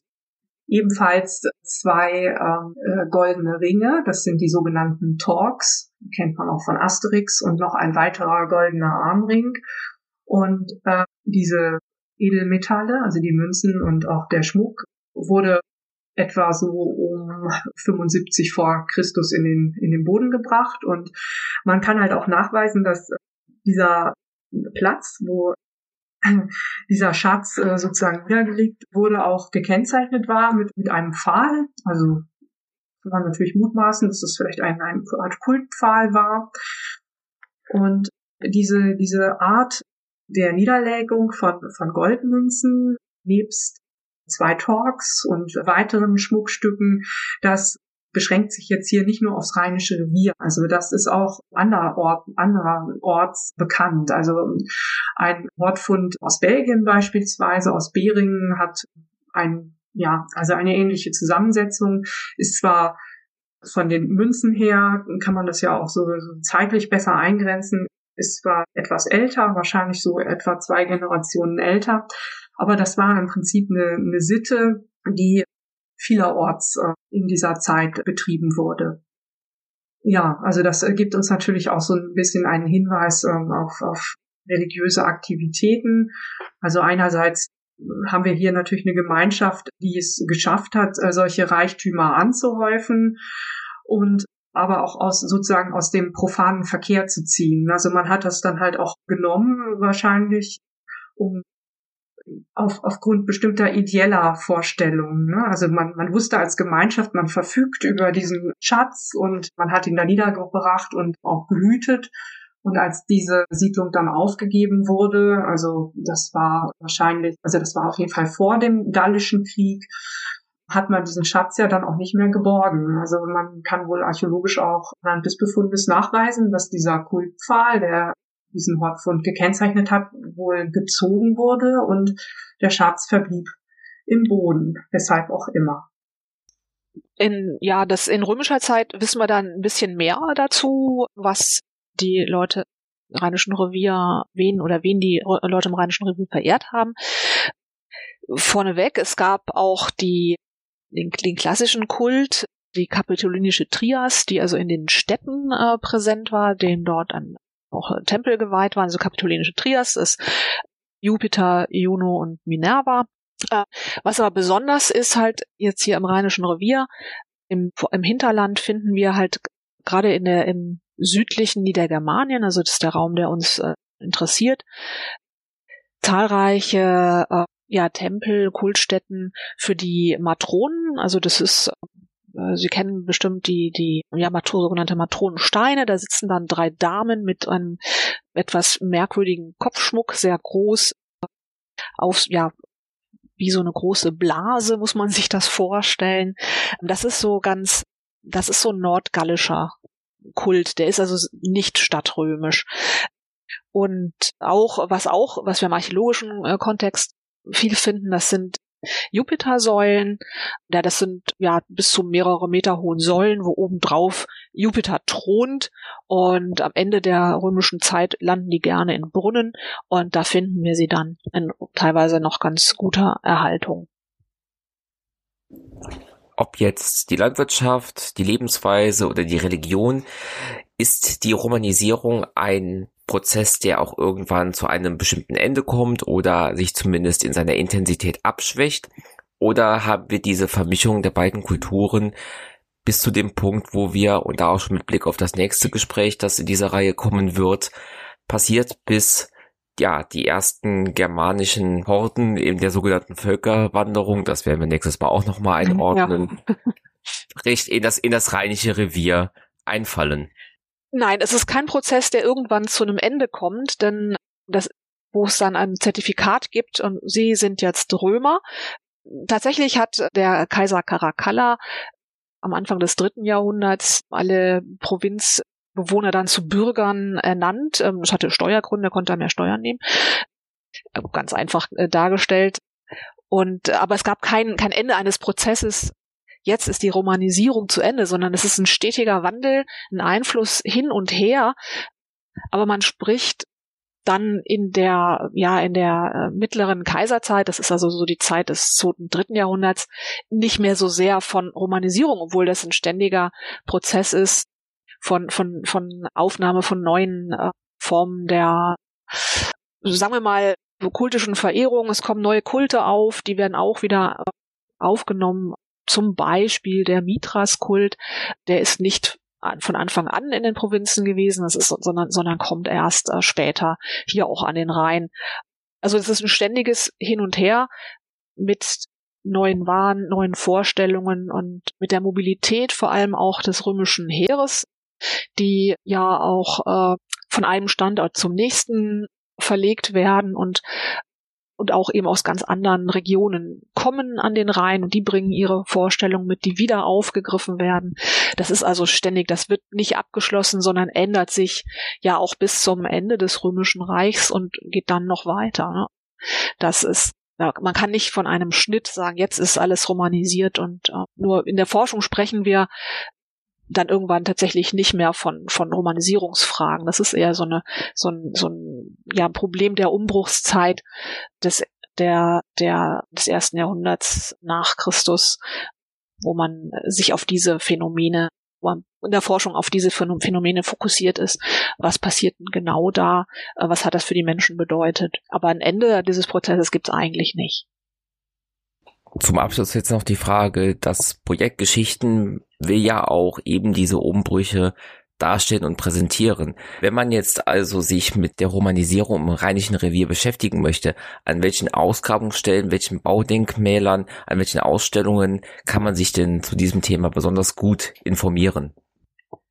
Ebenfalls zwei ähm, äh, goldene Ringe, das sind die sogenannten Torques, kennt man auch von Asterix, und noch ein weiterer goldener Armring. Und äh, diese Edelmetalle, also die Münzen und auch der Schmuck, wurde etwa so um 75 vor Christus in den, in den Boden gebracht. Und man kann halt auch nachweisen, dass dieser Platz, wo dieser Schatz äh, sozusagen niedergelegt wurde, auch gekennzeichnet war mit, mit einem Pfahl. Also kann man natürlich mutmaßen, dass es vielleicht ein, ein Art Kultpfahl war. Und diese, diese Art der Niederlegung von, von Goldmünzen nebst zwei Talks und weiteren Schmuckstücken, das beschränkt sich jetzt hier nicht nur aufs Rheinische Revier. Also das ist auch anderer andererorts bekannt. Also ein Wortfund aus Belgien beispielsweise, aus Beringen hat ein, ja, also eine ähnliche Zusammensetzung, ist zwar von den Münzen her kann man das ja auch so zeitlich besser eingrenzen, ist zwar etwas älter, wahrscheinlich so etwa zwei Generationen älter, aber das war im Prinzip eine, eine Sitte, die vielerorts äh, in dieser Zeit betrieben wurde. Ja, also das gibt uns natürlich auch so ein bisschen einen Hinweis ähm, auf, auf religiöse Aktivitäten. Also einerseits haben wir hier natürlich eine Gemeinschaft, die es geschafft hat, äh, solche Reichtümer anzuhäufen und aber auch aus sozusagen aus dem profanen Verkehr zu ziehen. Also man hat das dann halt auch genommen, wahrscheinlich, um auf, aufgrund bestimmter ideeller Vorstellungen. Ne? Also man, man wusste als Gemeinschaft, man verfügt über diesen Schatz und man hat ihn da niedergebracht und auch gehütet. Und als diese Siedlung dann aufgegeben wurde, also das war wahrscheinlich, also das war auf jeden Fall vor dem Gallischen Krieg, hat man diesen Schatz ja dann auch nicht mehr geborgen. Also man kann wohl archäologisch auch anhand des Befundes nachweisen, dass dieser Kultpfahl, der diesen Hortfund gekennzeichnet hat, wohl gezogen wurde und der Schatz verblieb im Boden, weshalb auch immer. In, ja, das in römischer Zeit wissen wir dann ein bisschen mehr dazu, was die Leute im Rheinischen Revier, wen oder wen die Leute im Rheinischen Revier verehrt haben. Vorneweg, es gab auch die, den, den klassischen Kult, die kapitolinische Trias, die also in den Städten äh, präsent war, den dort an auch Tempel geweiht waren, so kapitolinische Trias ist Jupiter, Juno und Minerva. Äh, was aber besonders ist halt jetzt hier im Rheinischen Revier, im, im Hinterland finden wir halt gerade in der, im südlichen Niedergermanien, also das ist der Raum, der uns äh, interessiert, zahlreiche äh, ja, Tempel, Kultstätten für die Matronen. Also das ist äh, Sie kennen bestimmt die, die ja, sogenannte Matronensteine. Da sitzen dann drei Damen mit einem etwas merkwürdigen Kopfschmuck, sehr groß, auf, ja, wie so eine große Blase, muss man sich das vorstellen. Das ist so ganz, das ist so ein nordgallischer Kult. Der ist also nicht stadtrömisch. Und auch, was auch, was wir im archäologischen äh, Kontext viel finden, das sind Jupitersäulen. Ja, das sind ja bis zu mehrere Meter hohen Säulen, wo obendrauf Jupiter thront. Und am Ende der römischen Zeit landen die gerne in Brunnen. Und da finden wir sie dann in teilweise noch ganz guter Erhaltung. Ob jetzt die Landwirtschaft, die Lebensweise oder die Religion, ist die Romanisierung ein Prozess, der auch irgendwann zu einem bestimmten Ende kommt oder sich zumindest in seiner Intensität abschwächt? Oder haben wir diese Vermischung der beiden Kulturen bis zu dem Punkt, wo wir, und da auch schon mit Blick auf das nächste Gespräch, das in dieser Reihe kommen wird, passiert bis ja, die ersten germanischen Horden in der sogenannten Völkerwanderung, das werden wir nächstes Mal auch nochmal einordnen, ja. recht in das, in das rheinische Revier einfallen. Nein, es ist kein Prozess, der irgendwann zu einem Ende kommt, denn das, wo es dann ein Zertifikat gibt und Sie sind jetzt Römer. Tatsächlich hat der Kaiser Caracalla am Anfang des dritten Jahrhunderts alle Provinzbewohner dann zu Bürgern ernannt. Ähm, das hatte Steuergründe, konnte er mehr Steuern nehmen. Äh, ganz einfach äh, dargestellt. Und, aber es gab kein, kein Ende eines Prozesses, jetzt ist die Romanisierung zu Ende, sondern es ist ein stetiger Wandel, ein Einfluss hin und her. Aber man spricht dann in der, ja, in der äh, mittleren Kaiserzeit, das ist also so die Zeit des zweiten, dritten Jahrhunderts, nicht mehr so sehr von Romanisierung, obwohl das ein ständiger Prozess ist von, von, von Aufnahme von neuen äh, Formen der, sagen wir mal, kultischen Verehrung. Es kommen neue Kulte auf, die werden auch wieder äh, aufgenommen zum Beispiel der Mithras-Kult, der ist nicht von Anfang an in den Provinzen gewesen, das ist, sondern, sondern kommt erst äh, später hier auch an den Rhein. Also es ist ein ständiges Hin und Her mit neuen Waren, neuen Vorstellungen und mit der Mobilität vor allem auch des römischen Heeres, die ja auch äh, von einem Standort zum nächsten verlegt werden und und auch eben aus ganz anderen Regionen kommen an den Rhein und die bringen ihre Vorstellungen mit, die wieder aufgegriffen werden. Das ist also ständig, das wird nicht abgeschlossen, sondern ändert sich ja auch bis zum Ende des Römischen Reichs und geht dann noch weiter. Ne? Das ist man kann nicht von einem Schnitt sagen, jetzt ist alles romanisiert und äh, nur in der Forschung sprechen wir dann irgendwann tatsächlich nicht mehr von, von Romanisierungsfragen. Das ist eher so eine, so ein, so ein, ja, Problem der Umbruchszeit des, der, der, des ersten Jahrhunderts nach Christus, wo man sich auf diese Phänomene, in der Forschung auf diese Phänomene fokussiert ist. Was passiert denn genau da? Äh, was hat das für die Menschen bedeutet? Aber ein Ende dieses Prozesses gibt es eigentlich nicht. Zum Abschluss jetzt noch die Frage, das Projekt Geschichten will ja auch eben diese Umbrüche darstellen und präsentieren. Wenn man jetzt also sich mit der Romanisierung im Rheinischen Revier beschäftigen möchte, an welchen Ausgrabungsstellen, welchen Baudenkmälern, an welchen Ausstellungen kann man sich denn zu diesem Thema besonders gut informieren?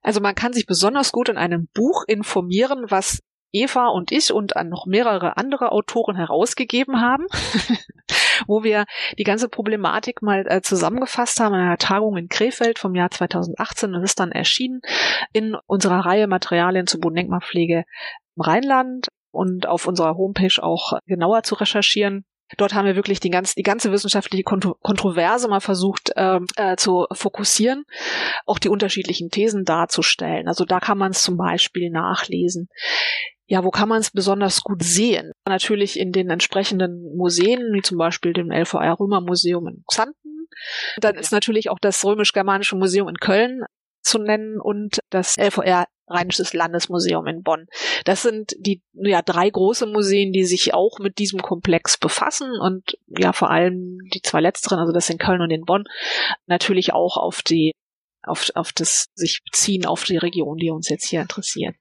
Also man kann sich besonders gut in einem Buch informieren, was Eva und ich und noch mehrere andere Autoren herausgegeben haben, wo wir die ganze Problematik mal äh, zusammengefasst haben in einer Tagung in Krefeld vom Jahr 2018 und ist dann erschienen in unserer Reihe Materialien zur Bodendenkmalpflege im Rheinland und auf unserer Homepage auch genauer zu recherchieren. Dort haben wir wirklich die, ganz, die ganze wissenschaftliche Kontro Kontroverse mal versucht ähm, äh, zu fokussieren, auch die unterschiedlichen Thesen darzustellen. Also da kann man es zum Beispiel nachlesen. Ja, wo kann man es besonders gut sehen? Natürlich in den entsprechenden Museen, wie zum Beispiel dem LVR Römer Museum in Xanten. Dann ist natürlich auch das Römisch-Germanische Museum in Köln zu nennen und das LVR Rheinisches Landesmuseum in Bonn. Das sind die ja drei große Museen, die sich auch mit diesem Komplex befassen und ja vor allem die zwei letzteren, also das in Köln und in Bonn, natürlich auch auf die auf, auf das sich beziehen auf die Region, die uns jetzt hier interessiert.